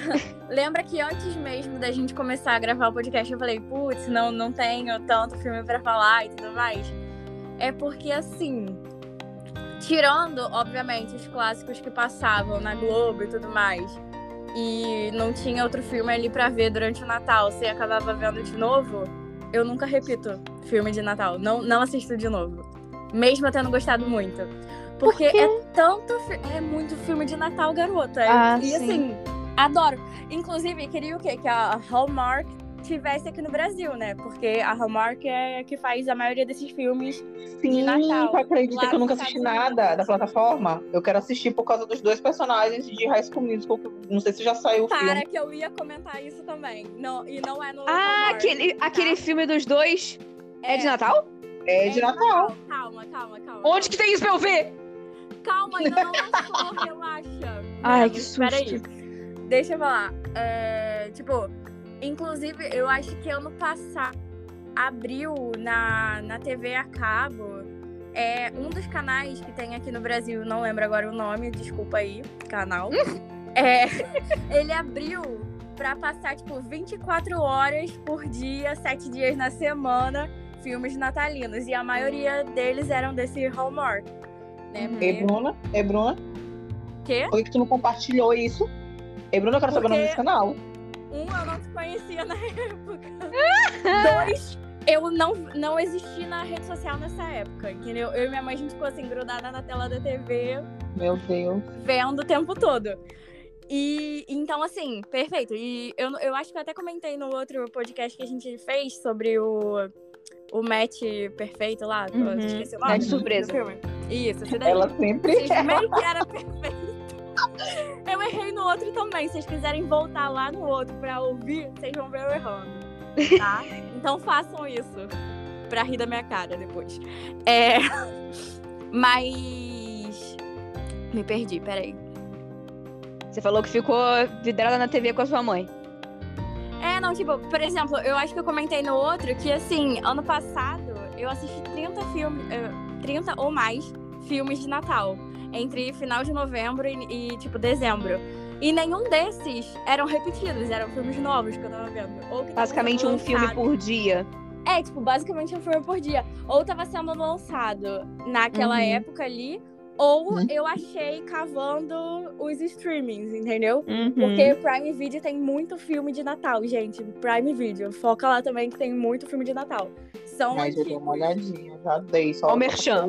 <laughs> Lembra que antes mesmo da gente começar a gravar o podcast, eu falei, putz, não, não tenho tanto filme pra falar e tudo mais. É porque, assim, tirando, obviamente, os clássicos que passavam na Globo e tudo mais, e não tinha outro filme ali pra ver durante o Natal, você acabava vendo de novo, eu nunca repito filme de Natal. Não, não assisto de novo. Mesmo eu tendo gostado muito. Porque quê? é tanto. É muito filme de Natal, garota. Ah, e sim. assim, adoro. Inclusive, queria o quê? Que a Hallmark tivesse aqui no Brasil, né? Porque a Hallmark é a que faz a maioria desses filmes. Sim, Natal, tu acredita que eu nunca assisti Estados nada Unidos. da plataforma? Eu quero assistir por causa dos dois personagens de High School Musical. que Não sei se já saiu o Para filme. que eu ia comentar isso também. Não, e não é no. Ah, Hallmark, aquele, tá? aquele filme dos dois é de Natal? É de Natal. Calma, calma, calma. Onde que tem isso pra eu ver? Calma, ainda não lançou, relaxa. Ai, que espera aí. Deixa eu falar. É, tipo, inclusive, eu acho que ano passado abriu na, na TV a cabo. É um dos canais que tem aqui no Brasil, não lembro agora o nome, desculpa aí, canal. <laughs> É, ele abriu pra passar, tipo, 24 horas por dia, 7 dias na semana, filmes natalinos. E a maioria deles eram desse Hallmark. Né? Uhum. Ei, Porque- Bruna? Ei, Bruna? Quê? Por que que tu não compartilhou isso? Ei, Bruna, eu quero saber o nome desse canal. Um, eu não te conhecia na <laughs> época. <laughs> Dois, eu não, não existi na rede social nessa época, entendeu? Eu e minha mãe, a gente ficou assim, grudada na tela da TV, Meu Deus. vendo o tempo todo. E então, assim, perfeito. E eu, eu acho que eu até comentei no outro podcast que a gente fez sobre o, o match perfeito lá. Uhum, esqueci o nome. match surpresa. filme. Isso, esse daí. Ela sempre. Vocês <laughs> meio que era perfeito. Eu errei no outro também. Se vocês quiserem voltar lá no outro pra ouvir, vocês vão ver eu errando. Tá? <laughs> Então façam isso. Pra rir da minha cara depois. É. <laughs> Mas. Me perdi, peraí. Você falou que ficou vidrada na TV com a sua mãe. É, não, tipo, por exemplo, eu acho que eu comentei no outro que, assim, ano passado eu assisti 30 filmes, eh, 30 ou mais filmes de Natal. Entre final de novembro e, e, tipo, dezembro. E nenhum desses eram repetidos, eram filmes novos que eu tava vendo. Ou Basicamente um filme por dia. É, tipo, basicamente um filme por dia. Ou tava sendo lançado naquela Uhum. época ali, ou Uhum. eu achei cavando os streamings, entendeu? Uhum. Porque Prime Video tem muito filme de Natal, gente. Prime Video. Foca lá também que tem muito filme de Natal. São Mas eu dei uma antigos. olhadinha, já dei. Só o merchan.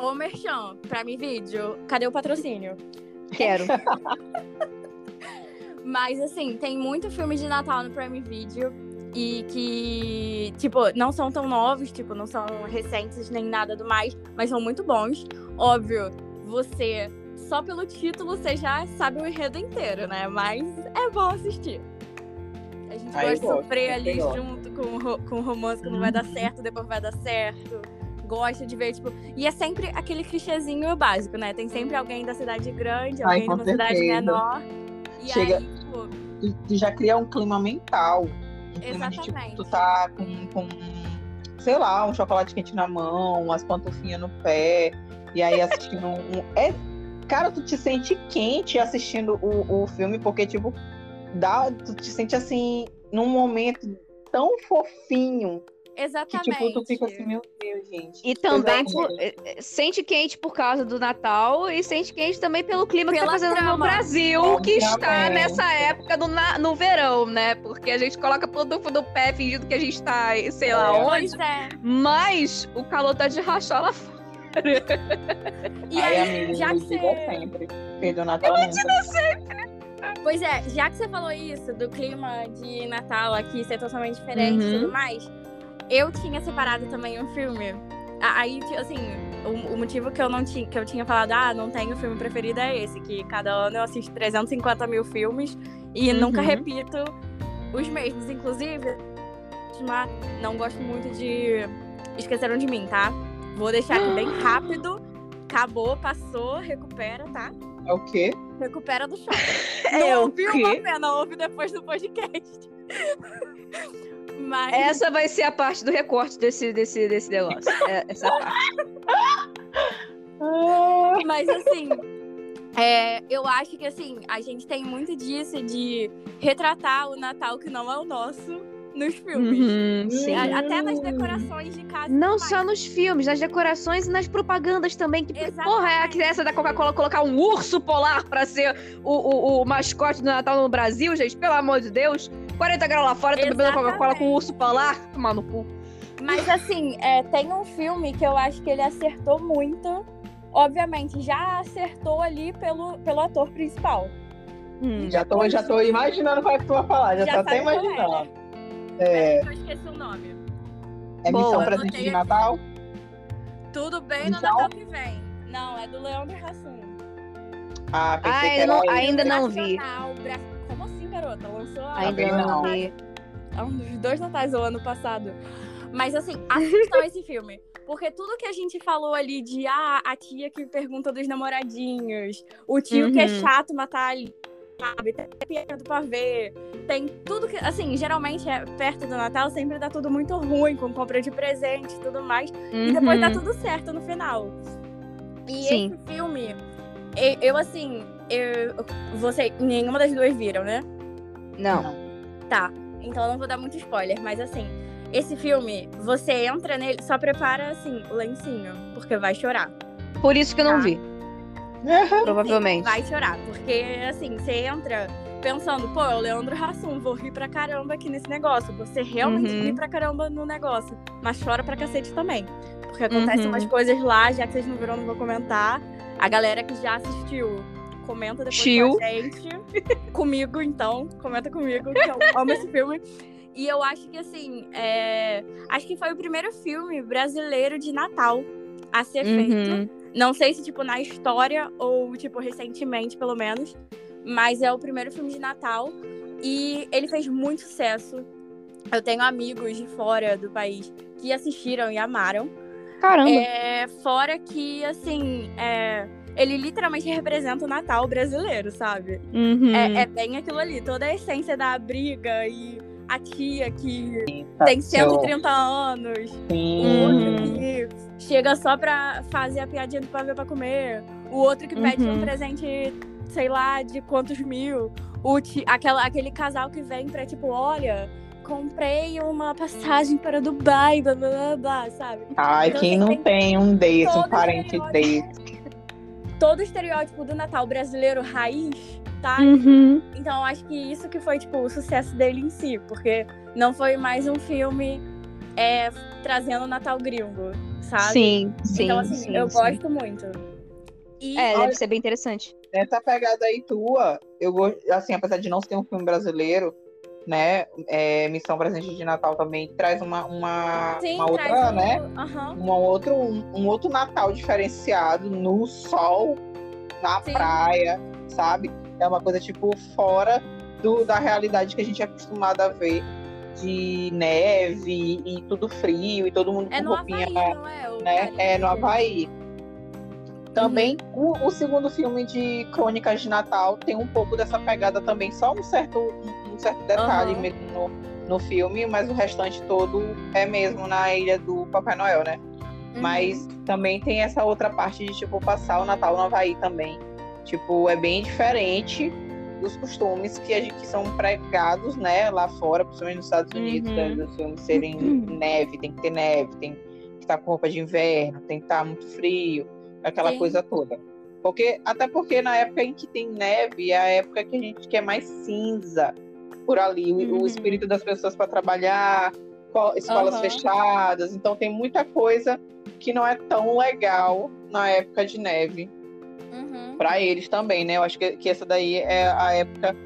Ô, Merchan, Prime Video. Cadê o patrocínio? Quero. <laughs> Mas, assim, tem muito filme de Natal no Prime Video. E que, tipo, não são tão novos, tipo, não são recentes nem nada do mais, mas são muito bons. Óbvio, você, só pelo título, você já sabe o enredo inteiro, né? Mas é bom assistir. A gente eu gosta de gosto, sofrer ali junto com, com o romance que não vai dar certo, depois vai dar certo. Gosta de ver, tipo. E é sempre aquele clichêzinho básico, né? Tem sempre alguém da cidade grande, alguém uma cidade menor. E Chega- aí, tipo, Tu, tu já cria um clima mental. Um clima de tipo, Exatamente. tu tá com, com, sei lá, um chocolate quente na mão, umas pantufinhas no pé, e aí assistindo <laughs> um- É, cara, tu te sente quente assistindo o, o filme, porque, tipo, dá, tu te sente assim, num momento tão fofinho que, exatamente. tipo, tu fica assim, meu Deus, gente. E que também por- eh, eh, sente quente por causa do Natal e sente quente também pelo clima que tá Pela fazendo no trama. Brasil, que está nessa época do na- no verão, né? Porque a gente coloca produto do pé fingindo que a gente tá, sei lá É. onde, Pois é. mas o calor tá de rachar lá <laughs> fora. E aí, aí, amigo, já que você. sempre. Perdeu o Natal nunca. Pois é, já que você falou isso, do clima de Natal aqui ser totalmente diferente e Uhum. tudo mais, eu tinha separado também um filme. Aí, assim, o, o motivo que eu não tinha, que eu tinha falado, ah, não tenho filme preferido é esse, que cada ano eu assisto 350 mil filmes e Uhum. nunca repito os mesmos. Inclusive, não gosto muito de Esqueceram de mim, tá? Vou deixar aqui bem <gasps> rápido. Acabou, passou, recupera, tá? É o quê? Recupera do shopping. <laughs> É não o quê? uma pena, ouve depois do podcast. <laughs> Mas, Essa vai ser a parte do recorte desse, desse, desse negócio. É, essa parte. mas assim, é, eu acho que assim, a gente tem muito disso de retratar o Natal que não é o nosso nos filmes. Uhum, sim. A- Até nas decorações de casa. Não só mais. nos filmes, nas decorações e nas propagandas também. Que Exatamente. porra é que essa da Coca-Cola colocar um urso polar pra ser o, o, o mascote do Natal no Brasil, gente? Pelo amor de Deus. 40 graus lá fora, tô bebendo Coca-Cola com um urso polar. Tomar no cu. Mas assim, é, tem um filme que eu acho que ele acertou muito. Obviamente, já acertou ali pelo, pelo ator principal. Hum. Já tô, já tô imaginando qual é que tu vai falar, já, Já tô até sabe qual é. É, Eu esqueci o nome. é Boa, Missão Presente de aqui. Natal? Tudo bem no? Natal que vem. Não, é do Leandro Hassum. Ah, pensei Ah, que ainda era não- ainda não vi. Como assim, garota? Lançou há Ainda não não. vi. há uns dois natais o ano passado. Mas assim, assistam <laughs> esse filme. Porque tudo que a gente falou ali de ah, a tia que pergunta dos namoradinhos, o tio uhum. que é uhum. chato matar ali, sabe? Tem piada do pavê, tem tudo que. Assim, geralmente é perto do Natal sempre dá tudo muito ruim, com compra de presente e tudo mais. Uhum. E depois dá uhum. tudo certo no final. E Sim. esse filme, eu, assim, eu, você, nenhuma das duas viram, né? Não. Tá. Então eu não vou dar muito spoiler, mas assim, esse filme, você entra nele, só prepara assim, o lencinho, porque vai chorar. Por isso que eu não tá? vi. Provavelmente. Sim, vai chorar, porque assim, você entra pensando, pô, é o Leandro Hassum, vou rir pra caramba aqui nesse negócio. Você realmente uhum. ri pra caramba no negócio, mas chora pra cacete também. Porque acontecem uhum. umas coisas lá, já que vocês não viram, não vou comentar. A galera que já assistiu, comenta depois Chill. com a gente. <laughs> comigo, então, comenta comigo, que eu amo esse filme. E eu acho que, assim, é... acho que foi o primeiro filme brasileiro de Natal a ser uhum. feito. Não sei se, tipo, na história ou, tipo, recentemente, pelo menos. Mas é o primeiro filme de Natal. E ele fez muito sucesso. Eu tenho amigos de fora do país que assistiram e amaram. Caramba! É, fora que, assim, é, ele literalmente representa o Natal brasileiro, sabe? Uhum. É, é, bem aquilo ali, toda a essência da briga e a tia que Eita, tem 130 seu... anos, Sim. o outro que chega só pra fazer a piadinha do pavê pra comer, o outro que pede uhum. um presente, sei lá, de quantos mil, o ti... Aquela, aquele casal que vem pra tipo, olha, comprei uma passagem para Dubai, blá blá blá, blá sabe? Ai, então, quem assim, não tem um desse, um parente desse? Todo estereótipo do Natal brasileiro raiz tá? Uhum. Então acho que isso que foi, tipo, o sucesso dele em si, porque não foi mais um filme é, trazendo o Natal gringo, sabe? Sim, sim. Então, assim, sim, eu sim. gosto muito. E, é, olha, deve ser bem interessante. Nessa pegada aí tua, eu gosto, assim, apesar de não ser um filme brasileiro, né? É, Missão Presente de Natal também traz uma, uma, Sim, uma outra, um... né? Uhum. Uma outro, um, um, outro Natal diferenciado no sol, na Sim. praia, sabe? É uma coisa, tipo, fora do, da realidade que a gente é acostumado a ver de neve e tudo frio e todo mundo é com roupinha. Havaí, não é? O né? É no Havaí. Também uhum. o, o, segundo filme de Crônicas de Natal tem um pouco dessa pegada também, só um certo, um, um certo detalhe uhum. mesmo no, no filme, mas o restante todo é mesmo na ilha do Papai Noel, né? Uhum. Mas também tem essa outra parte de tipo passar o Natal no Havaí também. Tipo, é bem diferente dos costumes que, a gente, que são pregados, né, lá fora, principalmente nos Estados Unidos, uhum. né, dos filmes serem uhum. neve, tem que ter neve, tem que estar com roupa de inverno, tem que estar muito frio, aquela Sim. coisa toda. Porque, até porque na época em que tem neve é a época que a gente quer mais cinza por ali, uhum. o espírito das pessoas para trabalhar, escolas uhum. fechadas, então tem muita coisa que não é tão legal na época de neve uhum. para eles também, né? Eu acho que, que essa daí é a época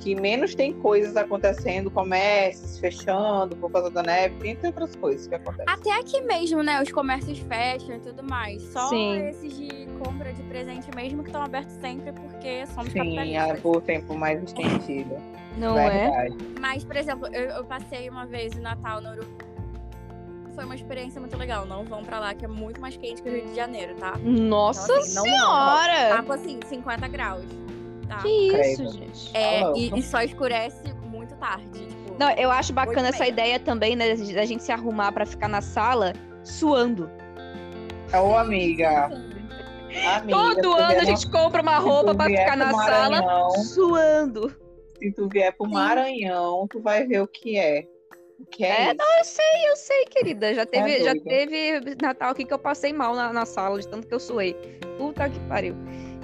que menos tem coisas acontecendo, comércios fechando por causa da neve, entre outras coisas que acontecem. Até aqui mesmo, né? Os comércios fecham e tudo mais. Só Sim. esses de compra de presente mesmo que estão abertos sempre porque somos Sim, é por tempo mais estendido. Não é? Verdade. é? Mas, por exemplo, eu, eu passei uma vez o Natal no Uruguai foi uma experiência muito legal. Não vão pra lá, que é muito mais quente que o Rio de Janeiro, tá? Nossa então, assim, senhora! Não, tá, assim, 50 graus. Tá? Que isso, gente. É, e, e, só escurece muito tarde. Tipo, não, eu acho bacana essa ideia também, né? Da gente se arrumar pra ficar na sala suando. Ô, amiga. Amiga, Todo ano a gente compra uma roupa pra ficar na sala suando. Se tu vier pro Maranhão, tu vai ver o que é. Que é, é não, eu sei, eu sei, querida. Já teve, é já teve Natal aqui que eu passei mal na, na sala, de tanto que eu suei. Puta que pariu.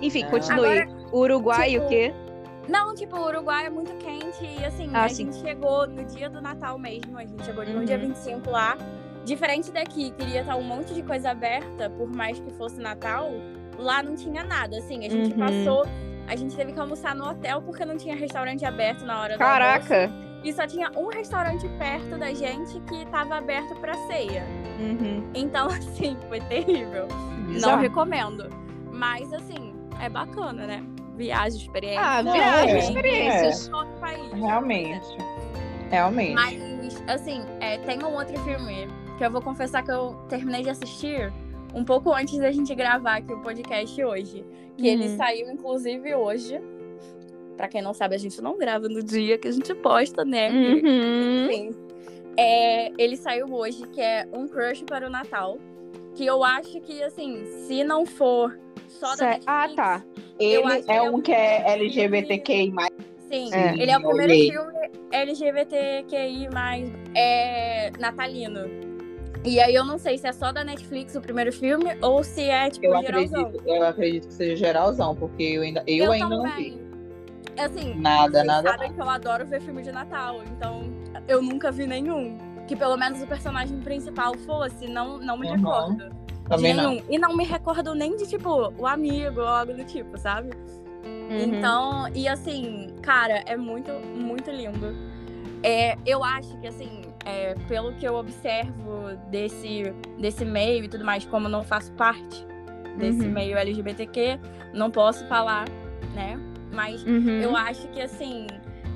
Enfim, ah. continue. Agora, Uruguai, tipo, o quê? Não, tipo, o Uruguai é muito quente e assim, ah, a sim. gente chegou no dia do Natal mesmo, a gente chegou no dia 25 uhum. lá. Diferente daqui, queria estar um monte de coisa aberta, por mais que fosse Natal, lá não tinha nada. Assim, a gente uhum. passou, a gente teve que almoçar no hotel porque não tinha restaurante aberto na hora Caraca! do almoço. E só tinha um restaurante perto da gente que estava aberto para ceia. Uhum. Então, <laughs> assim, foi terrível. Não recomendo. Mas, assim, é bacana, né? Viagem, experiência. Ah, viagem, é, experiências. É. Outro país. Realmente. Realmente. Mas, assim, é, tem um outro filme que eu vou confessar que eu terminei de assistir um pouco antes da gente gravar aqui o podcast hoje. Que ele Uhum. saiu, inclusive, hoje. Pra quem não sabe, a gente não grava no dia que a gente posta, né? Uhum. Enfim. É, ele saiu hoje, que é Um Crush para o Natal. Que eu acho que, assim, se não for só da Cé- Netflix... Ah, tá. Ele é é um que é LGBTQI, mais Sim, É. ele é o primeiro Olhei. filme LGBTQI mais é, natalino. E aí eu não sei se é só da Netflix o primeiro filme ou se é tipo eu geralzão. acredito, eu acredito que seja geralzão, porque eu ainda, eu ainda não vi. Assim, Nada, vocês nada. sabem que eu adoro ver filme de Natal, então eu nunca vi nenhum. Que pelo menos o personagem principal fosse, não, não me Uhum. recordo. Também de não. nenhum. E não me recordo nem de, tipo, o amigo ou algo do tipo, sabe? Uhum. Então, e assim, cara, é muito, muito lindo. É, eu acho que, assim, é, pelo que eu observo desse, desse meio e tudo mais, como eu não faço parte desse Uhum. meio LGBTQ, não posso falar, né? Mas Uhum. eu acho que, assim,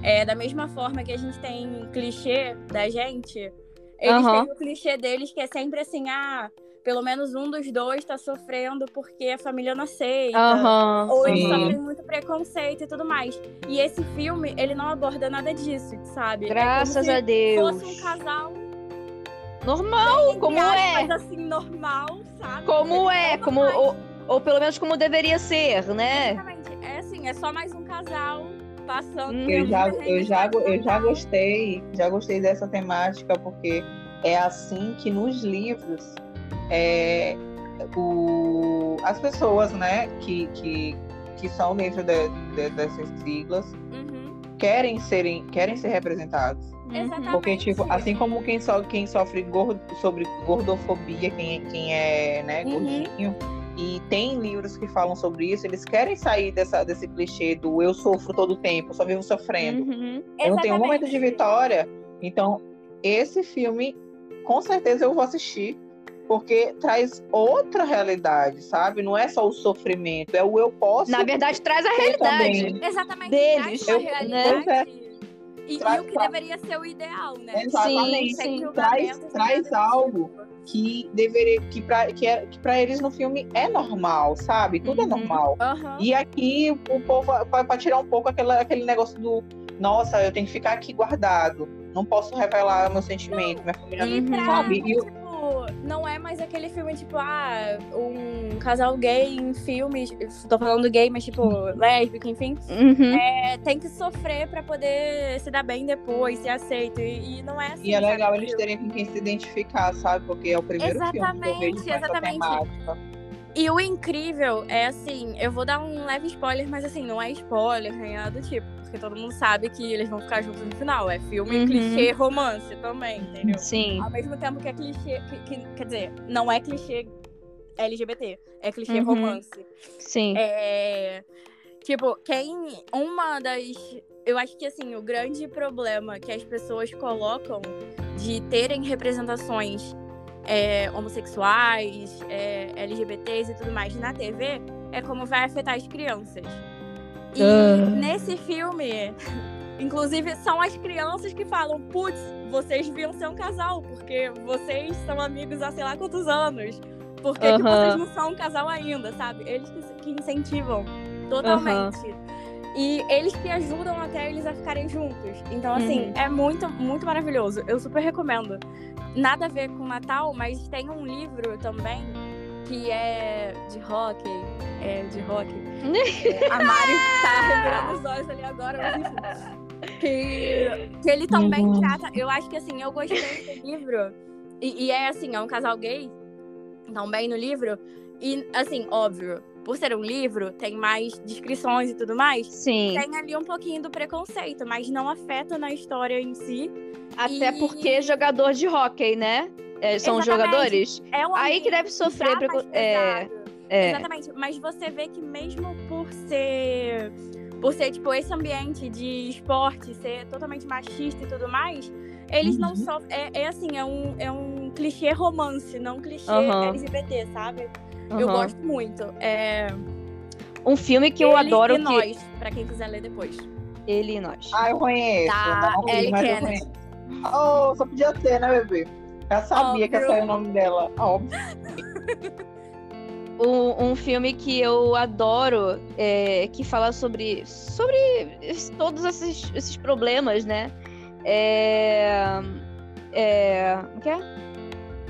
é, da mesma forma que a gente tem clichê da gente, eles Aham. têm o clichê deles que é sempre assim, ah, pelo menos um dos dois tá sofrendo porque a família não aceita. Aham. Ou eles sofrem muito preconceito e tudo mais. E esse filme, ele não aborda nada disso, sabe? Graças é a Deus. se fosse um casal Normal, entre como é. aspas, assim, normal, sabe? Como é, são como, ou, ou pelo menos como deveria ser, né? Exatamente. É assim, é só mais um casal passando. Hum. Eu já, eu já, eu já gostei, já gostei dessa temática, porque é assim que nos livros é, o, as pessoas, né, que, que, que são dentro de- de- dessas siglas Uhum. querem serem, querem ser representados. Uhum. Exatamente. Porque, tipo, assim como quem, so, quem sofre gordo, sobre gordofobia, quem, quem é né, Uhum. gordinho, e tem livros que falam sobre isso, eles querem sair dessa, desse clichê do eu sofro todo o tempo, só vivo sofrendo. Uhum. Eu não tenho um momento de vitória. Então, esse filme, com certeza eu vou assistir. Porque traz outra realidade, sabe? Não é só o sofrimento, é o eu posso. Na verdade, traz a realidade. também. Exatamente. deles, traz uma eu- realidade. né? E, e Traz o que deveria ser o ideal, né? Exatamente. Sim, sim. Traz- traz algo. Que deveria. Que pra, que é, que pra eles no filme é normal, sabe? Tudo Uhum. é normal. Aham. E aqui o povo, para tirar um pouco aquela, aquele negócio do nossa, eu tenho que ficar aqui guardado. Não posso revelar meu sentimento, minha família E Uhum. sabe? E o- não é mais aquele filme, tipo, ah, um casal gay em filmes. Tô falando gay, mas tipo, lésbica, enfim. Uhum. É, tem que sofrer pra poder se dar bem depois, ser aceito. E, e não é assim. E é legal sabe? eles terem com quem se identificar, sabe? Porque é o primeiro filme que eu Exatamente, essa exatamente. temática. E o incrível é assim, eu vou dar um leve spoiler, mas assim, não é spoiler, nem nada do tipo. Porque todo mundo sabe que eles vão ficar juntos no final. É filme Uhum. clichê romance também, entendeu? Sim. Ao mesmo tempo que é clichê. Que, que- quer dizer, não é clichê LGBT, é clichê Uhum. romance. Sim. É. Tipo, quem. Uma das. Eu acho que assim, o grande problema que as pessoas colocam de terem representações é, homossexuais, é, LGBTs e tudo mais na TV é como vai afetar as crianças. E Ah. nesse filme, inclusive, são as crianças que falam: putz, vocês deviam ser um casal, porque vocês são amigos há sei lá quantos anos. Por que, que Aham. vocês não são um casal ainda, sabe? Eles que, que incentivam totalmente. E eles que ajudam até eles a ficarem juntos. Então, assim, Uhum. é muito, muito maravilhoso. Eu super recomendo. Nada a ver com Natal, mas tem um livro também que é de rock. É de rock. É, a Mari tá revirando os olhos ali agora, mas enfim. Que, que ele também Uhum. trata. Eu acho que assim, eu gostei do livro. E, e é assim, é um casal gay também no livro. E assim, óbvio, por ser um livro, tem mais descrições e tudo mais. Sim. Tem ali um pouquinho do preconceito, mas não afeta na história em si. Até E- porque jogador de hóquei, né? É, são os Exatamente. jogadores. É um Aí que deve sofrer. já preco- mais É. é. Exatamente. Mas você vê que mesmo por ser. Por ser, tipo, esse ambiente de esporte, ser totalmente machista e tudo mais, eles não Uhum. sofrem. É, é assim, é um, é um clichê romance, não um clichê Aham. LGBT, sabe? Eu Aham. gosto muito. É, Um filme que eu ele adoro e que nós, pra quem quiser ler depois. ele e nós. Ah, eu conheço. Tá, não vi, Ellie eu Kennedy. Oh, só podia ser, né, bebê? Já sabia que Óbvio. esse era o nome dela. Óbvio. <laughs> Um, um filme que eu adoro, é, que fala sobre, sobre todos esses, esses problemas, né? É, é, o que é?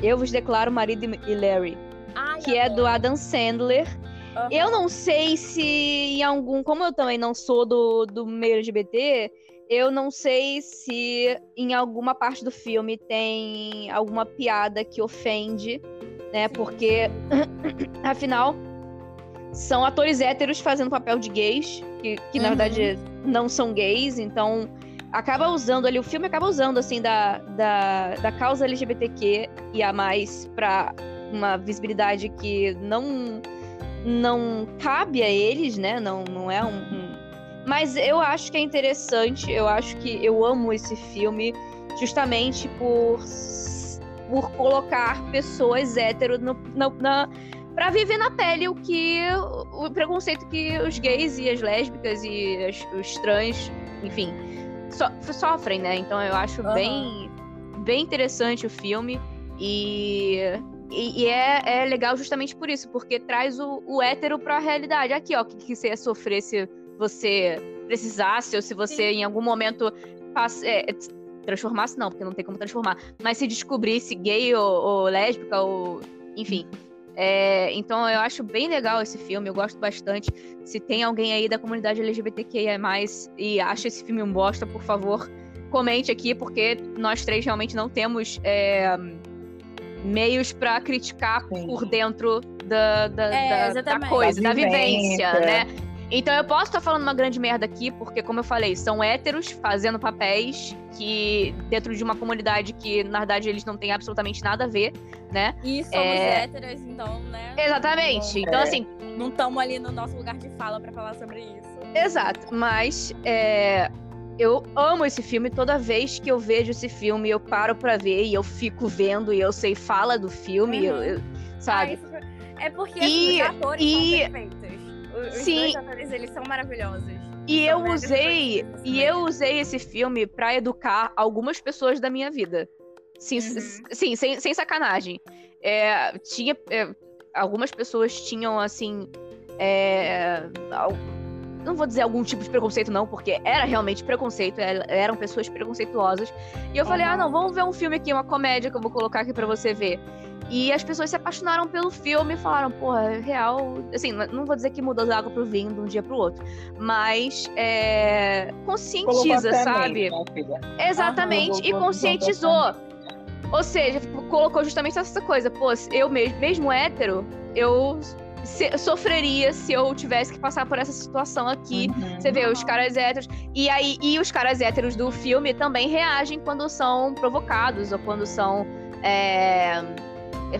Eu vos declaro marido e Larry, Ai, que é do. Adam Sandler. Aham. Eu não sei se em algum. Como eu também não sou do, do meio LGBT, eu não sei se em alguma parte do filme tem alguma piada que ofende, né? Porque, <clears throat> afinal, são atores héteros fazendo papel de gays, que, que na Uhum. verdade não são gays, então acaba usando ali, o filme acaba usando assim da, da, da causa LGBTQ e a mais pra uma visibilidade que não não cabe a eles, né? Não, não é um, um- Mas eu acho que é interessante, eu acho que eu amo esse filme justamente por, por colocar pessoas héteros no, na, na, pra viver na pele o que. o preconceito que os gays e as lésbicas e as- os trans, enfim, so- sofrem, né? Então eu acho Aham. bem, bem interessante o filme. E e, e é, é legal justamente por isso, porque traz o, o hétero pra realidade. Aqui, ó, o que, que você ia sofrer se você precisasse, ou se você em algum momento passe, é, transformasse, não, porque não tem como transformar, mas se descobrisse gay ou, ou lésbica, ou enfim. É, então eu acho bem legal esse filme, eu gosto bastante. Se tem alguém aí da comunidade LGBTQIA+, e acha esse filme um bosta, por favor, comente aqui, porque nós três realmente não temos é, meios pra criticar Sim. por dentro da, da, É, da- da coisa, Da da vivência, vivência. né? Então eu posso estar falando uma grande merda aqui, porque, como eu falei, são héteros fazendo papéis que, dentro de uma comunidade que, na verdade, eles não têm absolutamente nada a ver, né? E somos É. héteros, então, né? Exatamente. Então, É. assim, Não estamos ali no nosso lugar de fala pra falar sobre isso. Exato, mas é, eu amo esse filme. Toda vez que eu vejo esse filme, eu paro pra ver e eu fico vendo e eu sei fala do filme, eu- Uhum. eu- Ah, sabe? isso- é porque E- os atores e- são perfeitos. Os, Sim. dois atores, eles são maravilhosos. E são eu usei e eu usei esse filme pra educar algumas pessoas da minha vida. Sim, Uhum. sim sem, sem sacanagem. É, tinha é, algumas pessoas tinham assim é, não vou dizer algum tipo de preconceito não, porque era realmente preconceito, er- eram pessoas preconceituosas. E eu falei. "Ah, não, vamos ver um filme aqui, uma comédia que eu vou colocar aqui pra você ver". E as pessoas se apaixonaram pelo filme e falaram, porra, é real. Assim, não vou dizer que mudou da água pro vinho de um dia pro outro, mas é, conscientiza, sabe? né? Exatamente, Aham. e conscientizou. Ou seja, colocou justamente essa coisa, pô, eu mesmo, mesmo hétero, eu se- sofreria se eu tivesse que passar por essa situação aqui. Uhum. Você vê os caras héteros. E aí, e os caras héteros do filme também reagem quando são provocados ou quando são. é,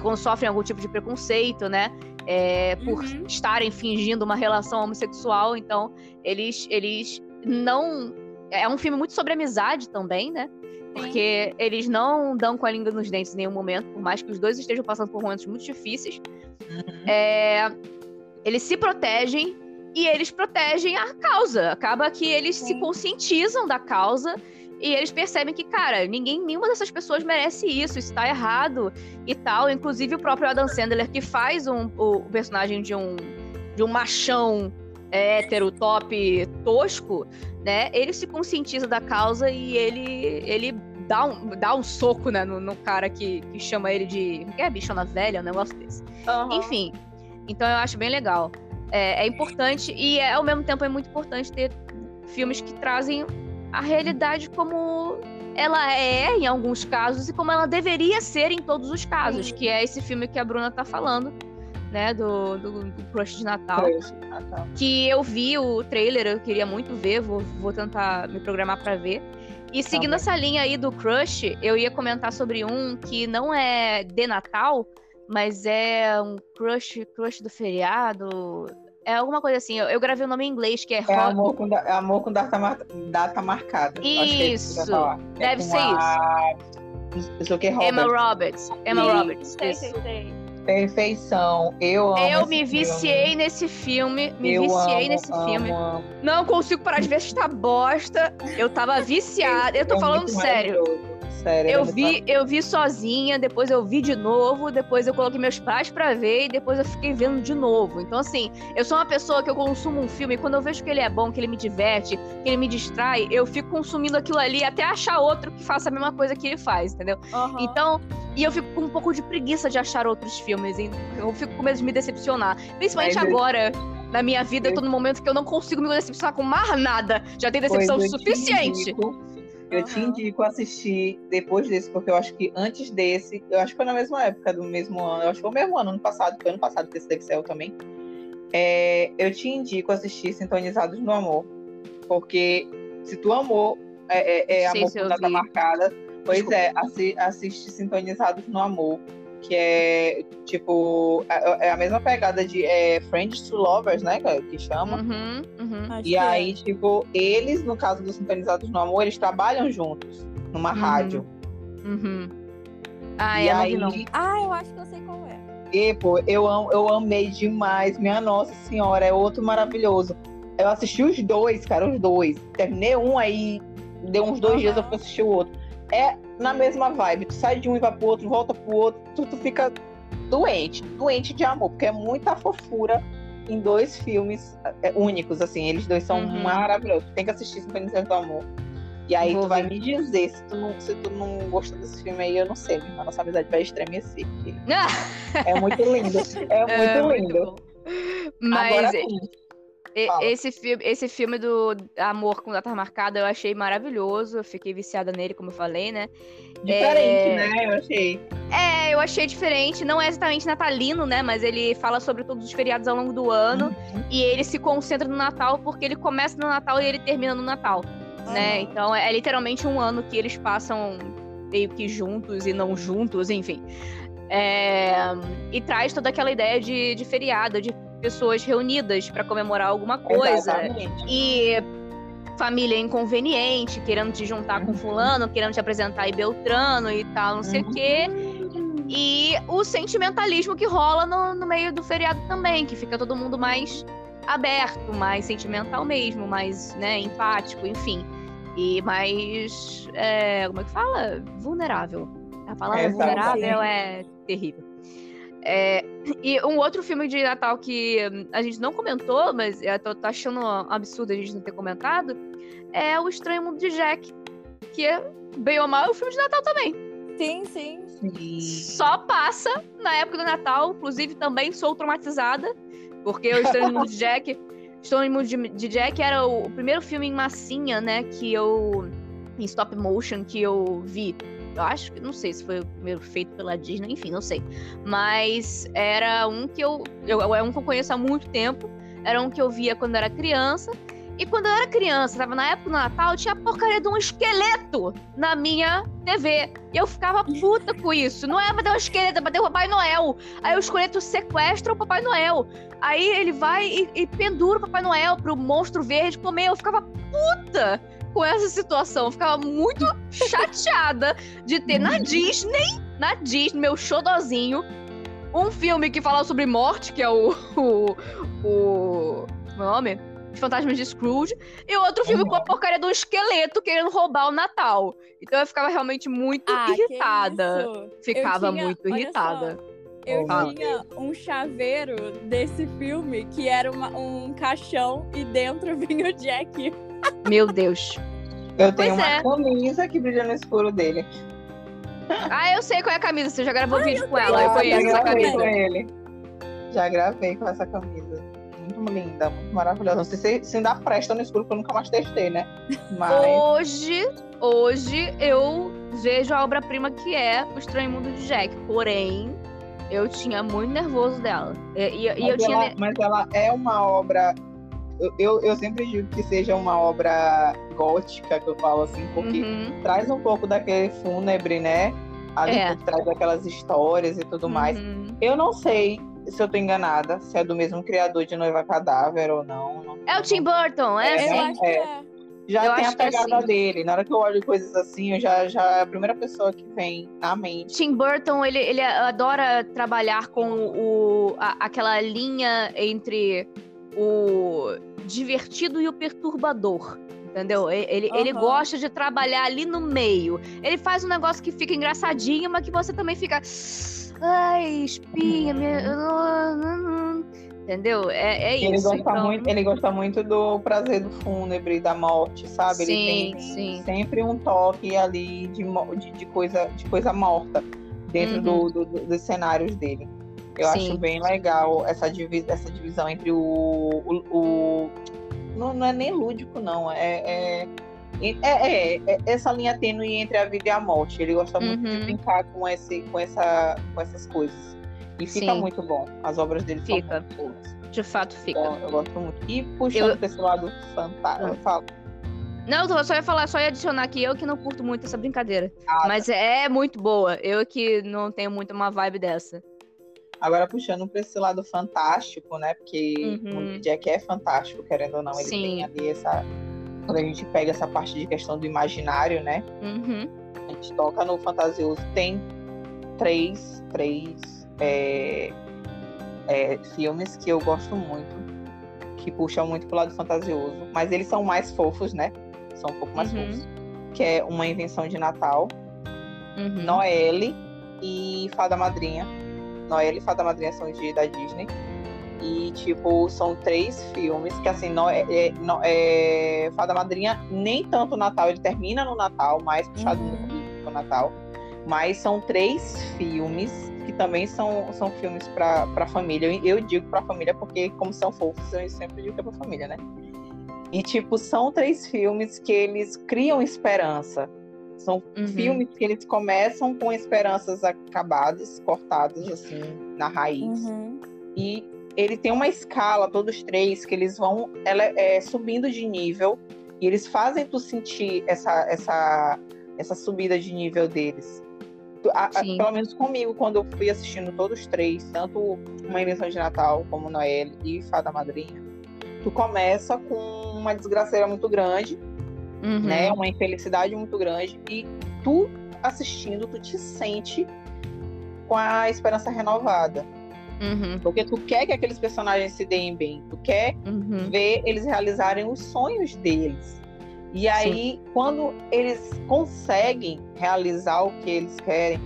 quando sofrem algum tipo de preconceito, né? É, por Uhum. estarem fingindo uma relação homossexual. Então, eles, eles não. É um filme muito sobre amizade também, né? Porque eles não dão com a língua nos dentes em nenhum momento, por mais que os dois estejam passando por momentos muito difíceis. Uhum. É, eles se protegem e eles protegem a causa. Acaba que eles se Sim. conscientizam da causa e eles percebem que, cara, ninguém, nenhuma dessas pessoas merece isso, isso tá errado e tal. Inclusive o próprio Adam Sandler, que faz um- o, o personagem de um, de um machão é, hétero, top, tosco, né? Ele se conscientiza da causa e ele, ele dá, um, dá um soco né, no, no cara que, que chama ele de. que é bichona velha, um negócio desse. Aham. Enfim, então eu acho bem legal. É, é importante e é, ao mesmo tempo é muito importante ter filmes que trazem a realidade como ela é em alguns casos e como ela deveria ser em todos os casos, que é esse filme que a Bruna tá falando, né, do, do, do Crush de Natal. Tá. Que eu vi o trailer, eu queria muito ver, vou, vou tentar me programar pra ver. E seguindo bem. essa linha aí do Crush, eu ia comentar sobre um que não é de Natal, mas é um crush, crush do feriado. É alguma coisa assim. Eu, eu gravei o nome em inglês, que é, É Hot- amor com, da- é amor com data, mar- data marcada. É Isso. É Deve com ser a- Eu sou que Emma Roberts. Roberts. Emma Sim, Roberts. Sei, isso. sei, sei. Perfeição. Eu amo Eu me filme. viciei nesse filme. Me Eu viciei amo, nesse amo, filme. amo. Não consigo parar de ver esta bosta. Eu tava viciada. Eu tô É falando sério. Sério, Eu muito vi, eu vi sozinha, depois eu vi de novo, depois eu coloquei meus pais pra ver e depois eu fiquei vendo de novo. Então, assim, eu sou uma pessoa que eu consumo um filme e quando eu vejo que ele é bom, que ele me diverte, que ele me distrai, eu fico consumindo aquilo ali até achar outro que faça a mesma coisa que ele faz, entendeu? Aham. Então, e eu fico com um pouco de preguiça de achar outros filmes. e Eu fico com medo de me decepcionar. Principalmente Mas eu- agora, na minha vida, eu tô num momento que eu não consigo me decepcionar com mais nada. Já tem decepção suficiente. indico- eu te Aham. indico assistir depois desse, porque eu acho que antes desse, eu acho que foi na mesma época do mesmo ano, eu acho que foi o mesmo ano, ano passado, foi ano passado que esse deve ser também. É, eu te indico assistir Sintonizados no Amor, porque se tu amou, é, é, é amor eu data marcada, pois Desculpa. é, assi- assiste Sintonizados no Amor, que é tipo, é, é a mesma pegada de é, Friends to Lovers, né, que, chama. Uhum, uhum. Acho E é. aí, tipo, eles, no caso dos Sintonizados no Amor, eles trabalham juntos numa Uhum. rádio. Uhum. Ah, e é, aí, não. Ah, eu acho que eu sei qual é. e, pô, eu, am- eu amei demais. Minha Nossa Senhora, é outro maravilhoso. Eu assisti os dois, cara, os dois. Terminei um aí, deu uns dois dias eu fui assistir o outro. É na mesma vibe. Tu sai de um e vai pro outro, volta pro outro, tu, tu fica doente, doente de amor, porque é muita fofura em dois filmes é, únicos, assim. Eles dois são Uhum. maravilhosos. Tem que assistir Sincronização do Amor. E aí Vou tu vai ver. me dizer se tu, não, se tu não gostou desse filme aí, eu não sei. A nossa amizade vai estremecer. Ah, <laughs> É muito lindo. É muito é, lindo. bom. Mas Agora e- fala. esse, filme, esse filme do Amor com Data Marcada eu achei maravilhoso. Eu fiquei viciada nele, como eu falei, né? Diferente, É, né? Eu achei. É, eu achei diferente. Não é exatamente natalino, né? Mas ele fala sobre todos os feriados ao longo do ano. Uhum. E ele se concentra no Natal porque ele começa no Natal e ele termina no Natal. Né? Aham. Então é, é literalmente um ano que eles passam meio que juntos e não juntos, enfim. É, e traz toda aquela ideia de, de feriado, de pessoas reunidas para comemorar alguma coisa. Exatamente. E família inconveniente, querendo te juntar com Uhum. fulano, querendo te apresentar aí Beltrano e tal, não sei o Uhum. quê. E o sentimentalismo que rola no, no meio do feriado também, que fica todo mundo mais aberto, mais sentimental mesmo, mais né, empático, enfim. E mais. é, como é que fala? Vulnerável. A palavra Exatamente. vulnerável é terrível. É, e um outro filme de Natal que a gente não comentou, mas eu tô, tô achando absurdo a gente não ter comentado, é O Estranho Mundo de Jack. Que é, bem ou mal, é um filme de Natal também. Sim, sim. Sim. Só passa na época do Natal. Inclusive, também sou traumatizada. Porque o Estranho Mundo de Jack. <laughs> Estranho Mundo de, de Jack era o, o primeiro filme em massinha, né? Que eu. Em stop motion que eu vi. Eu acho que. Não sei se foi o primeiro feito pela Disney, enfim, não sei. Mas era um que eu. eu é um que eu conheço há muito tempo. Era um que eu via quando era criança. E quando eu era criança, tava na época do Natal, tinha a porcaria de um esqueleto na minha TV. E eu ficava puta com isso. Não é pra ter um esqueleto, é pra ter o Papai Noel. Aí o esqueleto sequestra o Papai Noel. Aí ele vai e, e pendura o Papai Noel pro monstro verde comer. Eu ficava puta com essa situação. Eu ficava muito chateada de ter na Disney, na Disney, meu xodozinho, um filme que fala sobre morte, que é o. o. o como é nome? Os Fantasmas de Scrooge, e outro filme Uhum. com a porcaria do esqueleto querendo roubar o Natal. Então eu ficava realmente muito Ah, irritada. Ficava tinha- muito irritada. Eu Fala. tinha um chaveiro desse filme que era uma- um caixão e dentro <laughs> vinha o Jack. Meu Deus. Eu tenho Pois uma é. camisa que brilha no escuro dele. Ah, eu sei qual é a camisa. Você já gravou vídeo com ela. Já- Eu conheço essa gravei camisa. com ele. Já gravei com essa camisa. Muito linda, muito maravilhosa. Não sei se, se ainda presta no escuro, porque eu nunca mais testei, né? Mas. Hoje, hoje eu vejo a obra-prima que é O Estranho Mundo de Jack. Porém, eu tinha muito nervoso dela. E, e- e eu mas, tinha. ela, mas ela é uma obra. Eu, eu, eu sempre digo que seja uma obra gótica, que eu falo assim, porque Uhum, traz um pouco daquele fúnebre, né? Ali É. por trás daquelas histórias e tudo mais. uhum. Eu não sei se eu tô enganada, se é do mesmo criador de Noiva Cadáver ou não. não- É o Tim Burton, é, É, sim. é. é. Já Eu tem a é pegada assim. dele. Na hora que eu olho coisas assim, eu já, já é a primeira pessoa que vem na mente. Tim Burton, ele, ele adora trabalhar com o, a- aquela linha entre o divertido e o perturbador. Entendeu? Ele, ele Aham. gosta de trabalhar ali no meio. Ele faz um negócio que fica engraçadinho, mas que você também fica. Ai, espinha, minha... Entendeu? É, é Ele isso. gosta, então... muito, ele gosta muito do prazer do fúnebre, da morte, sabe? Sim, ele tem sim. sempre um toque ali de, de, de coisa, de coisa morta dentro Uhum. do, do- dos cenários dele. Eu Sim. acho bem legal essa, divi essa divisão entre o. o, o- não, não é nem lúdico, não. É, é, é, é- é essa linha tênue entre a vida e a morte. Ele gosta muito de Uhum. brincar com, esse, com, essa, com essas coisas. E fica Sim. muito bom. As obras dele Fica. são muito boas. De fato fica. Então, eu gosto muito. E puxando Eu- pra esse lado fantástico, Ah. eu falo. Não, eu só ia falar, só ia adicionar que eu que não curto muito essa brincadeira. Ah, Mas é muito boa. Eu que não tenho muito uma vibe dessa. Agora puxando pra esse lado fantástico, né? Porque Uhum. o Jack é fantástico, querendo ou não. Ele Sim. tem ali essa. Quando a gente pega essa parte de questão do imaginário, né? Uhum. A gente toca no fantasioso. Tem três, três é, é, filmes que eu gosto muito, que puxam muito pro lado fantasioso, mas eles são mais fofos, né? São um pouco mais Uhum. fofos. Que é Uma Invenção de Natal, Uhum. Noelle e Fada Madrinha. Noelle e Fada Madrinha são de, da Disney. E, tipo, são três filmes que, assim, no, é, é- é- Fada Madrinha nem tanto o Natal, ele termina no Natal, mais puxado Uhum. no, no Natal. Mas são três filmes que também são, são filmes pra, pra família. Eu, eu digo pra família porque, como são fofos, eu sempre digo que é pra família, né? E, tipo, são três filmes que eles criam esperança. São Uhum. filmes que eles começam com esperanças acabadas, cortadas, assim, na raiz. Uhum. E ele tem uma escala, todos três, que eles vão ela é, subindo de nível. E eles fazem tu sentir essa, essa, essa subida de nível deles. A- a- pelo menos comigo, quando eu fui assistindo todos três, tanto Uma Invenção de Natal, como Noel e Fada Madrinha, tu começa com uma desgraceira muito grande, Uhum. né? Uma infelicidade muito grande. E tu assistindo, tu te sente com a esperança renovada. Uhum. Porque tu quer que aqueles personagens se deem bem. Tu quer Uhum. ver eles realizarem os sonhos deles. E aí, quando eles conseguem realizar o que eles querem,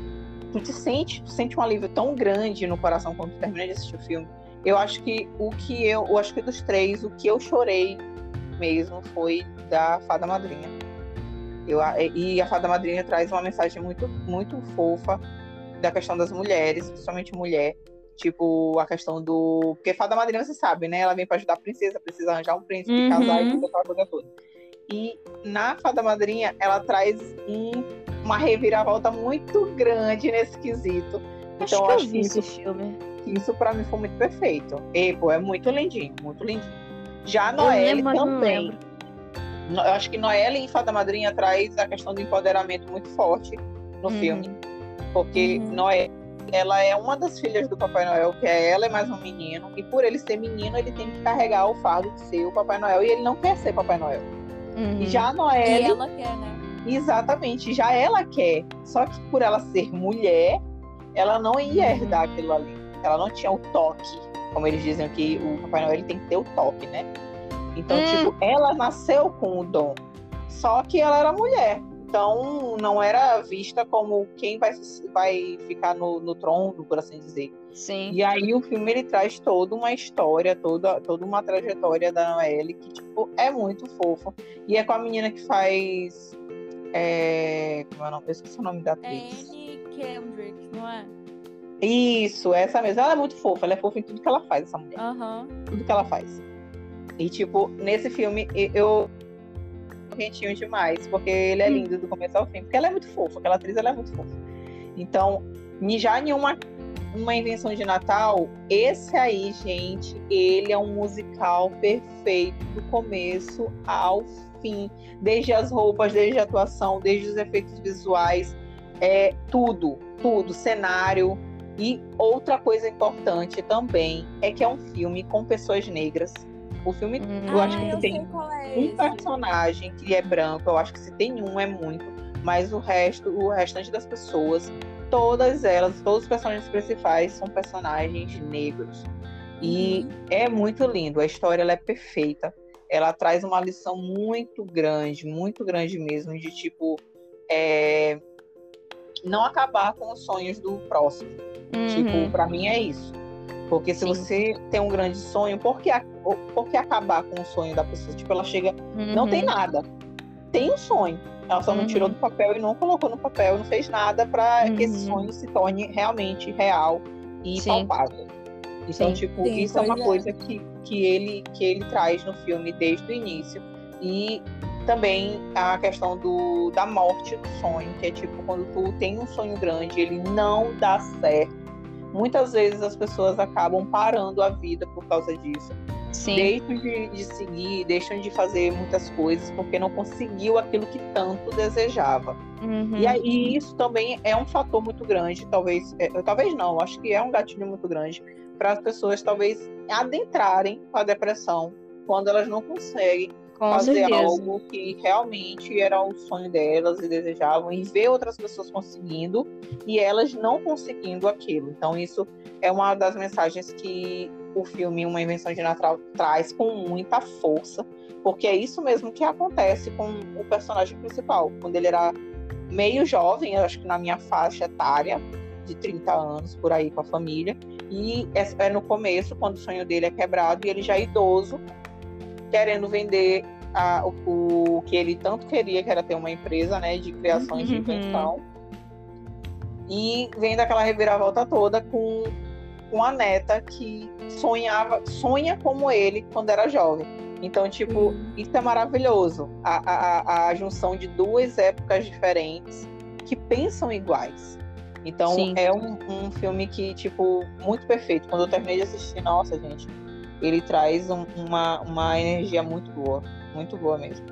tu te sente, tu sente um alívio tão grande no coração quando tu termina de assistir o filme. Eu acho que o que eu, eu acho que dos três, o que eu chorei mesmo foi da Fada Madrinha. Eu, e a Fada Madrinha traz uma mensagem muito, muito fofa da questão das mulheres, principalmente mulher. Tipo, a questão do. Porque Fada Madrinha, você sabe, né? Ela vem pra ajudar a princesa, precisa arranjar um príncipe, Uhum. casar e toda aquela coisa toda. E na Fada Madrinha, ela traz um- uma reviravolta muito grande nesse quesito. Acho Então, que eu acho vi que esse isso filme. isso pra mim foi muito perfeito. E, pô, é muito lindinho, muito lindinho. Já a Noelle também. Eu acho que Noelle em Fada Madrinha traz a questão do empoderamento muito forte no Uhum. filme. Porque Uhum. Noelle, ela é uma das filhas do Papai Noel, que é ela e mais um menino. E por ele ser menino, ele tem que carregar o fardo de ser o Papai Noel. E ele não quer ser Papai Noel. Uhum. E já a E Noelle, ela quer, né? exatamente, já ela quer. Só que por ela ser mulher, ela não ia Uhum. herdar aquilo ali. Ela não tinha o toque. Como eles dizem que o Papai Noel ele tem que ter o toque, né? Então, Hum. tipo, ela nasceu com o dom. Só que ela era mulher. Então, não era vista como quem vai, vai ficar no, no trono, por assim dizer. Sim. E aí o filme ele traz toda uma história, toda, toda uma trajetória da Noelle que tipo é muito fofo. E é com a menina que faz é... como é o nome? Eu esqueci o nome da É atriz. Anne Kendrick, não é? Isso, essa mesmo. Ela é muito fofa, ela é fofa em tudo que ela faz, essa mulher. Aham. Tudo que ela faz. E tipo, nesse filme eu rentinho demais, porque ele é Hum. lindo do começo ao fim, porque ela é muito fofa, aquela atriz ela é muito fofa. Então, já em uma uma invenção de Natal, esse aí, gente, ele é um musical perfeito do começo ao fim, desde as roupas, desde a atuação, desde os efeitos visuais, é tudo, tudo, cenário. E outra coisa importante também é que é um filme com pessoas negras. O filme, eu Ah, acho que tem é um personagem que é branco, eu acho que se tem um é muito, mas o resto, o restante das pessoas, todas elas, todos os personagens principais são personagens negros. E Uhum. é muito lindo, a história ela é perfeita. ela traz uma lição muito grande, muito grande mesmo, de tipo é, não acabar com os sonhos do próximo. Uhum. Tipo, para mim é isso. Porque se Sim. você tem um grande sonho, por que, por que acabar com o sonho da pessoa? Tipo, ela chega, não Uhum. tem nada. Tem um sonho. Ela só não Uhum. tirou do papel e não colocou no papel, não fez nada para que esse Uhum. sonho se torne realmente real e Sim. palpável. Então, Sim. tipo, Sim, isso é uma é. coisa que, que, ele, que ele traz no filme desde o início. E também a questão do, da morte do sonho, que é tipo, quando tu tem um sonho grande, ele não dá certo. Muitas vezes as pessoas acabam parando a vida por causa disso Sim. deixam de, de seguir, deixam de fazer muitas coisas porque não conseguiu aquilo que tanto desejava. Uhum. E aí isso também é um fator muito grande, talvez, é, talvez não, acho que é um gatilho muito grande para as pessoas talvez adentrarem com a depressão quando elas não conseguem Com fazer certeza. algo que realmente era o sonho delas e desejavam e ver outras pessoas conseguindo e elas não conseguindo aquilo. Então isso é uma das mensagens que o filme Uma Invenção de Natal traz com muita força, porque é isso mesmo que acontece com o personagem principal. Quando ele era meio jovem, eu acho que na minha faixa etária, de 30 anos, por aí com a família, e é é no começo, quando o sonho dele é quebrado, e ele já é idoso, querendo vender a- o, o que ele tanto queria, que era ter uma empresa né, de criações de Uhum. invenção. E vendo aquela reviravolta toda com, com a neta que sonhava, sonha como ele quando era jovem. Então, tipo, isso é maravilhoso. A, a, a- a junção de duas épocas diferentes que pensam iguais. Então, Sim. é um, um filme que, tipo, muito perfeito. Quando eu terminei de assistir, nossa, gente, ele traz um- uma, uma energia muito boa. Muito boa mesmo.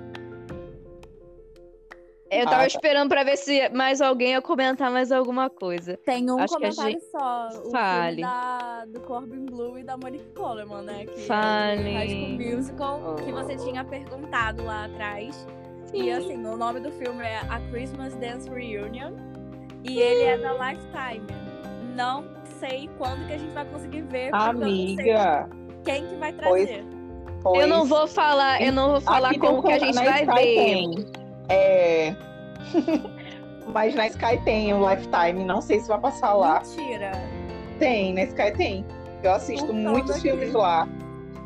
Eu tava Ah, tá. esperando pra ver se mais alguém ia comentar mais alguma coisa. Tem um Acho que a comentário só. O Fale. filme da, do Corbin Blue e da Monique Coleman, né? Que Fale. É High School Musical, que Oh. você tinha perguntado lá atrás. E assim, o nome do filme é A Christmas Dance Reunion. E ele é da Lifetime. Não sei quando que a gente vai conseguir ver. porque eu não sei Amiga, quem que vai Pois- trazer. pois... Eu não vou falar, eu não vou falar Aqui como que a gente na vai Sky ver. tem. É. <laughs> Mas na Sky tem o Lifetime, não sei se vai passar lá. Mentira. Tem, na Sky tem. Eu assisto muitos aqui. filmes lá.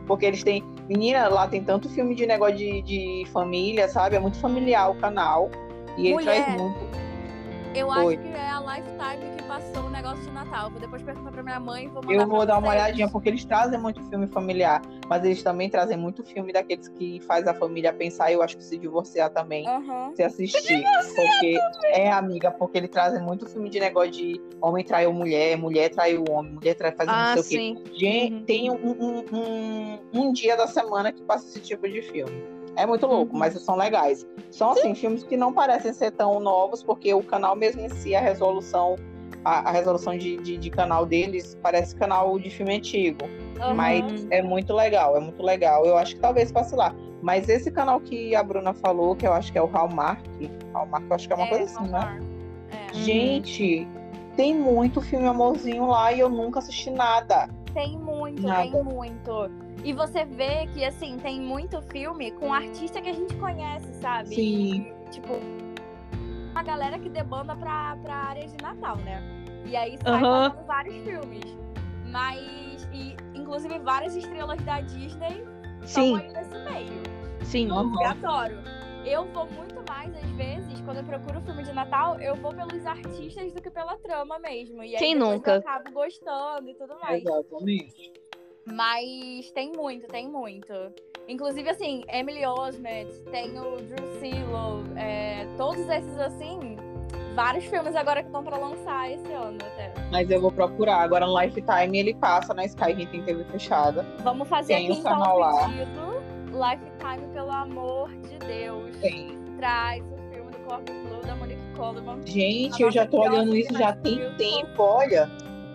Porque eles têm. Menina, lá tem tanto filme de negócio de, de família, sabe? É muito familiar o canal. E ele Mulher, traz muito. Eu Oi. acho que é a Lifetime que passou o negócio de Natal. Vou depois perguntar pra minha mãe e vou mandar Eu vou pra dar uma olhadinha, porque eles trazem muito filme familiar. Mas eles também trazem muito filme daqueles que faz a família pensar, eu acho que se divorciar também. Aham. se assistir. Porque é, amiga, porque ele trazem muito filme de negócio de homem traiu mulher, mulher traiu homem, mulher trai faz Ah, não sei o sim. quê. Gente, Uhum. tem um, um, um, um dia da semana que passa esse tipo de filme. É muito louco, Uhum. mas são legais. São assim, filmes que não parecem ser tão novos, porque o canal mesmo em si, a resolução, a, a resolução de, de, de canal deles parece canal de filme antigo. Aham. Mas é muito legal, é muito legal. Eu acho que talvez passe lá. Mas esse canal que a Bruna falou, que eu acho que é o Hallmark, Hallmark eu acho que é uma coisa assim, né? Hallmark. É. Gente, tem muito filme amorzinho lá e eu nunca assisti nada. Tem muito, Nada. tem muito. E você vê que, assim, tem muito filme com artista que a gente conhece, sabe? Sim. E, tipo, a galera que debanda pra, pra área de Natal, né? E aí sai passando vários filmes. Mas, e, inclusive, várias estrelas da Disney Sim, estão aí nesse meio. sim. Eu adoro. Eu vou muito mais, às vezes, quando eu procuro filme de Natal, eu vou pelos artistas do que pela trama mesmo. E aí Quem nunca? eu acabo gostando e tudo mais. Exatamente. Mas tem muito, tem muito. Inclusive, assim, Emily Osment, tem o Drew Silo, é, todos esses, assim, vários filmes agora que estão pra lançar esse ano até. Mas eu vou procurar. Agora no Lifetime ele passa na Sky, quem tem TV fechada. Vamos fazer Tem aqui então lá. pedido. Lifetime, pelo amor de Deus. Tem. Traz o filme do Corbin Blue da Monique Coleman. Gente, eu já tô olhando isso que já tem tempo, olha.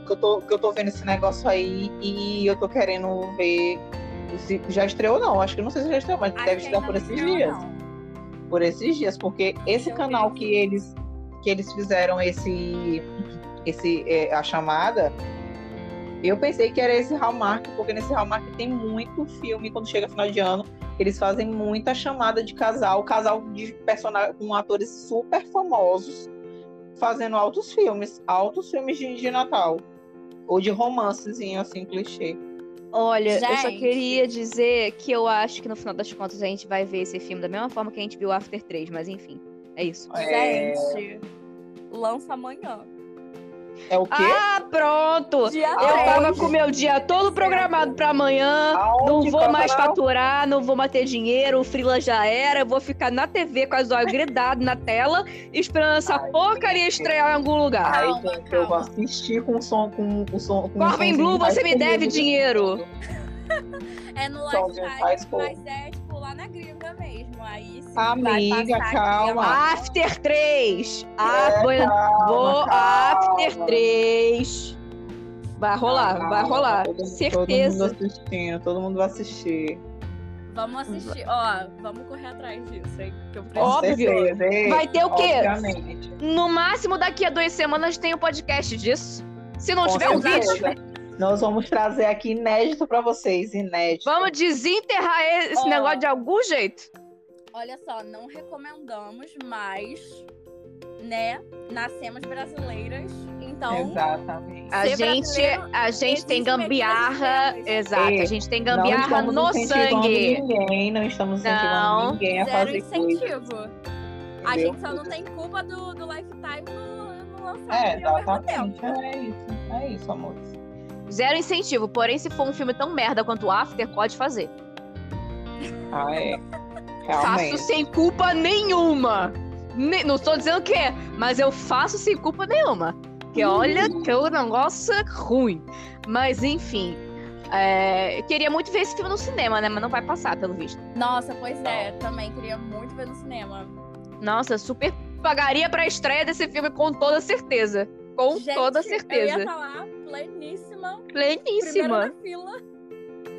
Que eu, tô, que eu tô vendo esse negócio aí e eu tô querendo ver. Se já estreou, não. Acho que não sei se já estreou, mas Acho deve ainda por esses estreou, dias. não. por esses dias, porque esse eu canal que eles que eles fizeram esse esse é, a chamada, Eu pensei que era esse Hallmark, porque nesse Hallmark tem muito filme, quando chega final de ano, eles fazem muita chamada de casal, casal de personagens com atores super famosos, fazendo altos filmes, altos filmes de, de Natal. Ou de romancezinho, assim, clichê. Olha, Gente. eu só queria dizer que eu acho que no final das contas a gente vai ver esse filme da mesma forma que a gente viu After 3, mas enfim, é isso. É, Gente, lança amanhã. É o quê? Ah, pronto! Dia Eu Aonde? tava com o meu dia todo programado pra amanhã. Aonde, Não vou mais Coronel? faturar, não vou mais ter dinheiro, o Freela já era. Eu vou ficar na TV com as olhos gridados na tela, esperando essa Ai, porcaria estrear em algum lugar. Ai, Calma, gente, eu vou assistir com som, com, com som. Com Corbin somzinho Blue, você me deve de dinheiro. <laughs> É no fogo. mas é tipo lá na. Aí sim, Amiga, aqui calma. After 3! Ah, É, vou, calma, vou calma. After 3! Vai rolar, Calma, vai rolar. todo Certeza. Todo mundo assistindo, todo mundo vai assistir. Vamos assistir. Ó, vamos correr atrás disso, hein? Que eu Com preciso. Óbvio. Vai ter o quê? Obviamente. No máximo, daqui a duas semanas tem o podcast disso. Se não Com tiver um certeza. vídeo, Nós vamos trazer aqui inédito pra vocês, inédito. vamos desenterrar esse Ó. negócio de algum jeito. Olha só, não recomendamos, mas, né, nascemos brasileiras, então Exatamente. A gente, a gente tem gambiarra. Exato, a Ei, gente tem não gambiarra estamos no incentivando sangue. ninguém, não estamos incentivando Não. ninguém a zero fazer coisa. incentivo. A entendeu? gente só não tem culpa do, do Lifetime no, no lançar É, exatamente. tempo. É isso. É isso, amores. Zero incentivo. Porém, se for um filme tão merda quanto o After, pode fazer. Ah, é. Faço Realmente. sem culpa nenhuma. Ne- não estou dizendo que é, mas eu faço sem culpa nenhuma. Que olha que o negócio é ruim. Mas enfim. é, eu queria muito ver esse filme no cinema, né? Mas não vai passar, pelo visto. Nossa, pois é, também queria muito ver no cinema. Nossa, super pagaria pra estreia desse filme com toda certeza. Com Gente, toda Eu certeza. ia estar lá, pleníssima, Pleníssima. primeira na fila.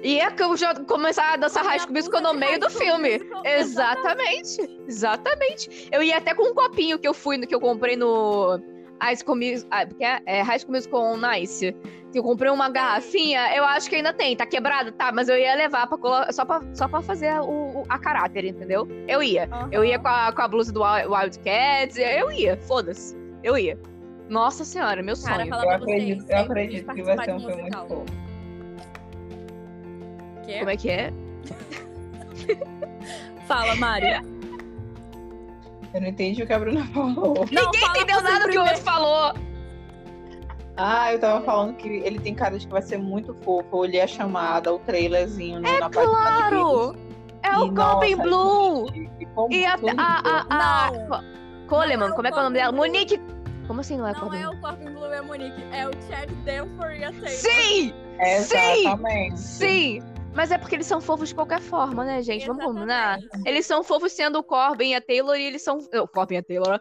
E é que eu já começar a dançar High School Musical no meio do filme. Musical. Exatamente. Exatamente. Eu ia até com um copinho que eu fui, que eu comprei no High School Musical, ah, é, é High School Musical on Nice. Que eu comprei uma garrafinha, eu acho que ainda tem, tá quebrada, tá, mas eu ia levar para colo... só pra, só pra fazer o, o- a caráter, entendeu? Eu ia. Eu ia com a, com a blusa do Wild- Wildcats, eu ia, foda-se. Eu ia. Nossa senhora, meu Cara, sonho. Eu pra acredito, eu acredito que vai ser um de filme muito musical. Bom. Quê? Como é que é? <laughs> Fala, Mari. Eu não entendi o que a Bruna falou. Não, Ninguém entendeu nada do que o outro falou. Ah, eu tava falando que ele tem cara de que vai ser muito fofo. Eu olhei a chamada, o trailerzinho no, na página É Claro! É o nossa, Blue! E a, a, a, a, Coleman, é como é o que é o nome dela? Monique. Como assim não é Não Corbin é o Corbin Blue e a Monique, é o Chad Danforth e a Taylor. Sim! Exatamente. Sim! Mas é porque eles são fofos de qualquer forma, né, gente? Vamos combinar? Eles são fofos sendo o Corbin e a Taylor e eles são. O Corbin e a Taylor, né?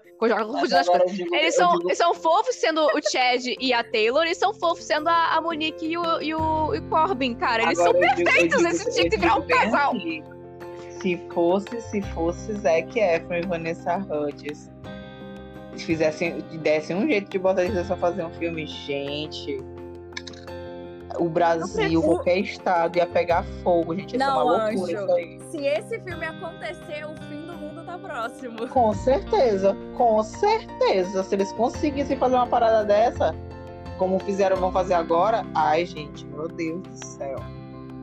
Digo- Eles são, digo- eles são fofos sendo o Chad e a Taylor e são fofos sendo a, a Monique e o, e, o, e Corbin, cara. Eles agora são perfeitos, digo- esse tinha eu que virar um casal. assim, Se fosse, se fosse Zac Efron e Vanessa Hudgens, fizessem, dessem um jeito de botar eles pra fazer um filme, gente. O Brasil, O- qualquer estado ia pegar fogo, gente. Ia ser uma Não, loucura anjo. isso aí. Se esse filme acontecer, o fim do mundo tá próximo. Com certeza, com certeza. Se eles conseguissem fazer uma parada dessa, como fizeram, vão fazer agora, ai, gente, meu Deus do céu.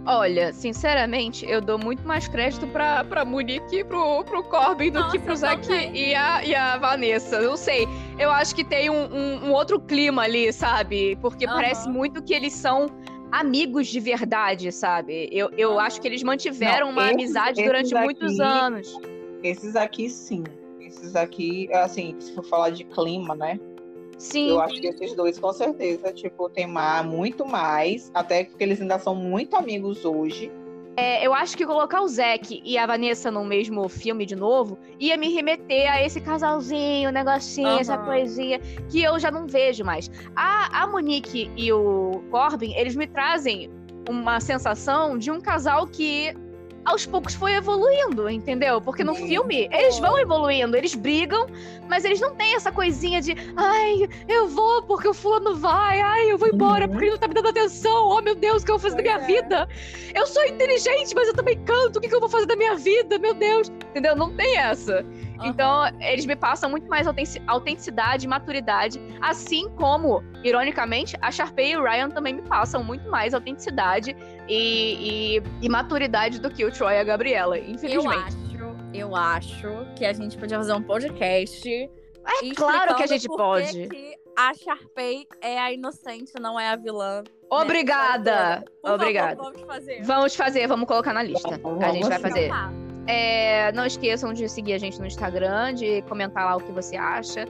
Olha, sinceramente, eu dou muito mais crédito pra, pra Monique e pro, pro Corbin do Nossa, que pro eu Zac também. e a, e a Vanessa. Não sei. Eu acho que tem um, um- um outro clima ali, sabe? Porque Aham. parece muito que eles são amigos de verdade, sabe? Eu, eu Aham. acho que eles mantiveram Não, uma esses- amizade durante aqui- muitos anos. Esses aqui, sim. Esses aqui, assim, se for falar de clima, né? Sim. Eu acho que esses dois, com certeza, tipo, tem muito mais. Até porque eles ainda são muito amigos hoje. É, eu acho que colocar o Zack e a Vanessa no mesmo filme de novo ia me remeter a esse casalzinho, negocinho, essa Aham. coisinha que eu já não vejo mais. A, a Monique e o Corbin, eles me trazem uma sensação de um casal que aos poucos foi evoluindo, entendeu? Porque no filme eles vão evoluindo, eles brigam, mas eles não têm essa coisinha de ai, eu vou porque o fulano vai, ai, eu vou embora porque ele não tá me dando atenção, oh meu Deus, o que eu vou fazer da minha é. vida? Eu sou inteligente, mas eu também canto, o que que eu vou fazer da minha vida, meu Deus? Entendeu? Não tem essa. Aham. Então, eles me passam muito mais autentici- autenticidade e maturidade, assim como, ironicamente, a Sharpay e o Ryan também me passam muito mais autenticidade e, e- e maturidade do que o Troy e a Gabriela, Eu infelizmente. acho, eu acho que a gente podia fazer um podcast. É claro que a gente pode. Que a Sharpay é a inocente, não é a vilã. né? Obrigada! Por favor, Obrigada. vamos fazer. Vamos fazer, vamos colocar na lista. Vamos, A gente vai vamos fazer. Então tá. É, não esqueçam de seguir a gente no Instagram, de comentar lá o que você acha.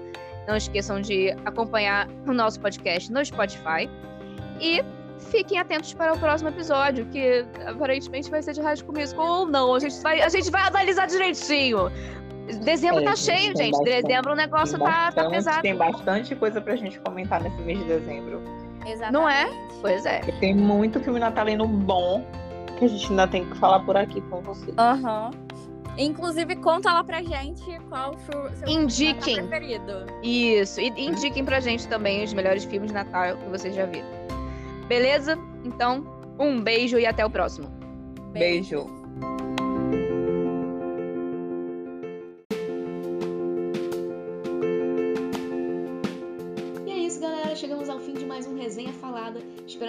Não esqueçam de acompanhar o nosso podcast no Spotify. E fiquem atentos para o próximo episódio, que aparentemente vai ser de School Musical ou não. A gente vai, a gente vai analisar direitinho. Dezembro É, tá cheio, gente. bastante- Dezembro o negócio Tem tá, tá bastante- pesado. Tem bastante coisa pra gente comentar nesse mês de dezembro. Exatamente. Não é? Pois é. Tem muito filme natalino bom que a gente ainda tem que falar por aqui com você. Aham. Inclusive, conta lá pra gente qual foi o seu filme Indiquem. Natal preferido. Isso. E indiquem pra gente também os melhores filmes de Natal que vocês já viram. Beleza? Então, um beijo e até o próximo. Beijo. E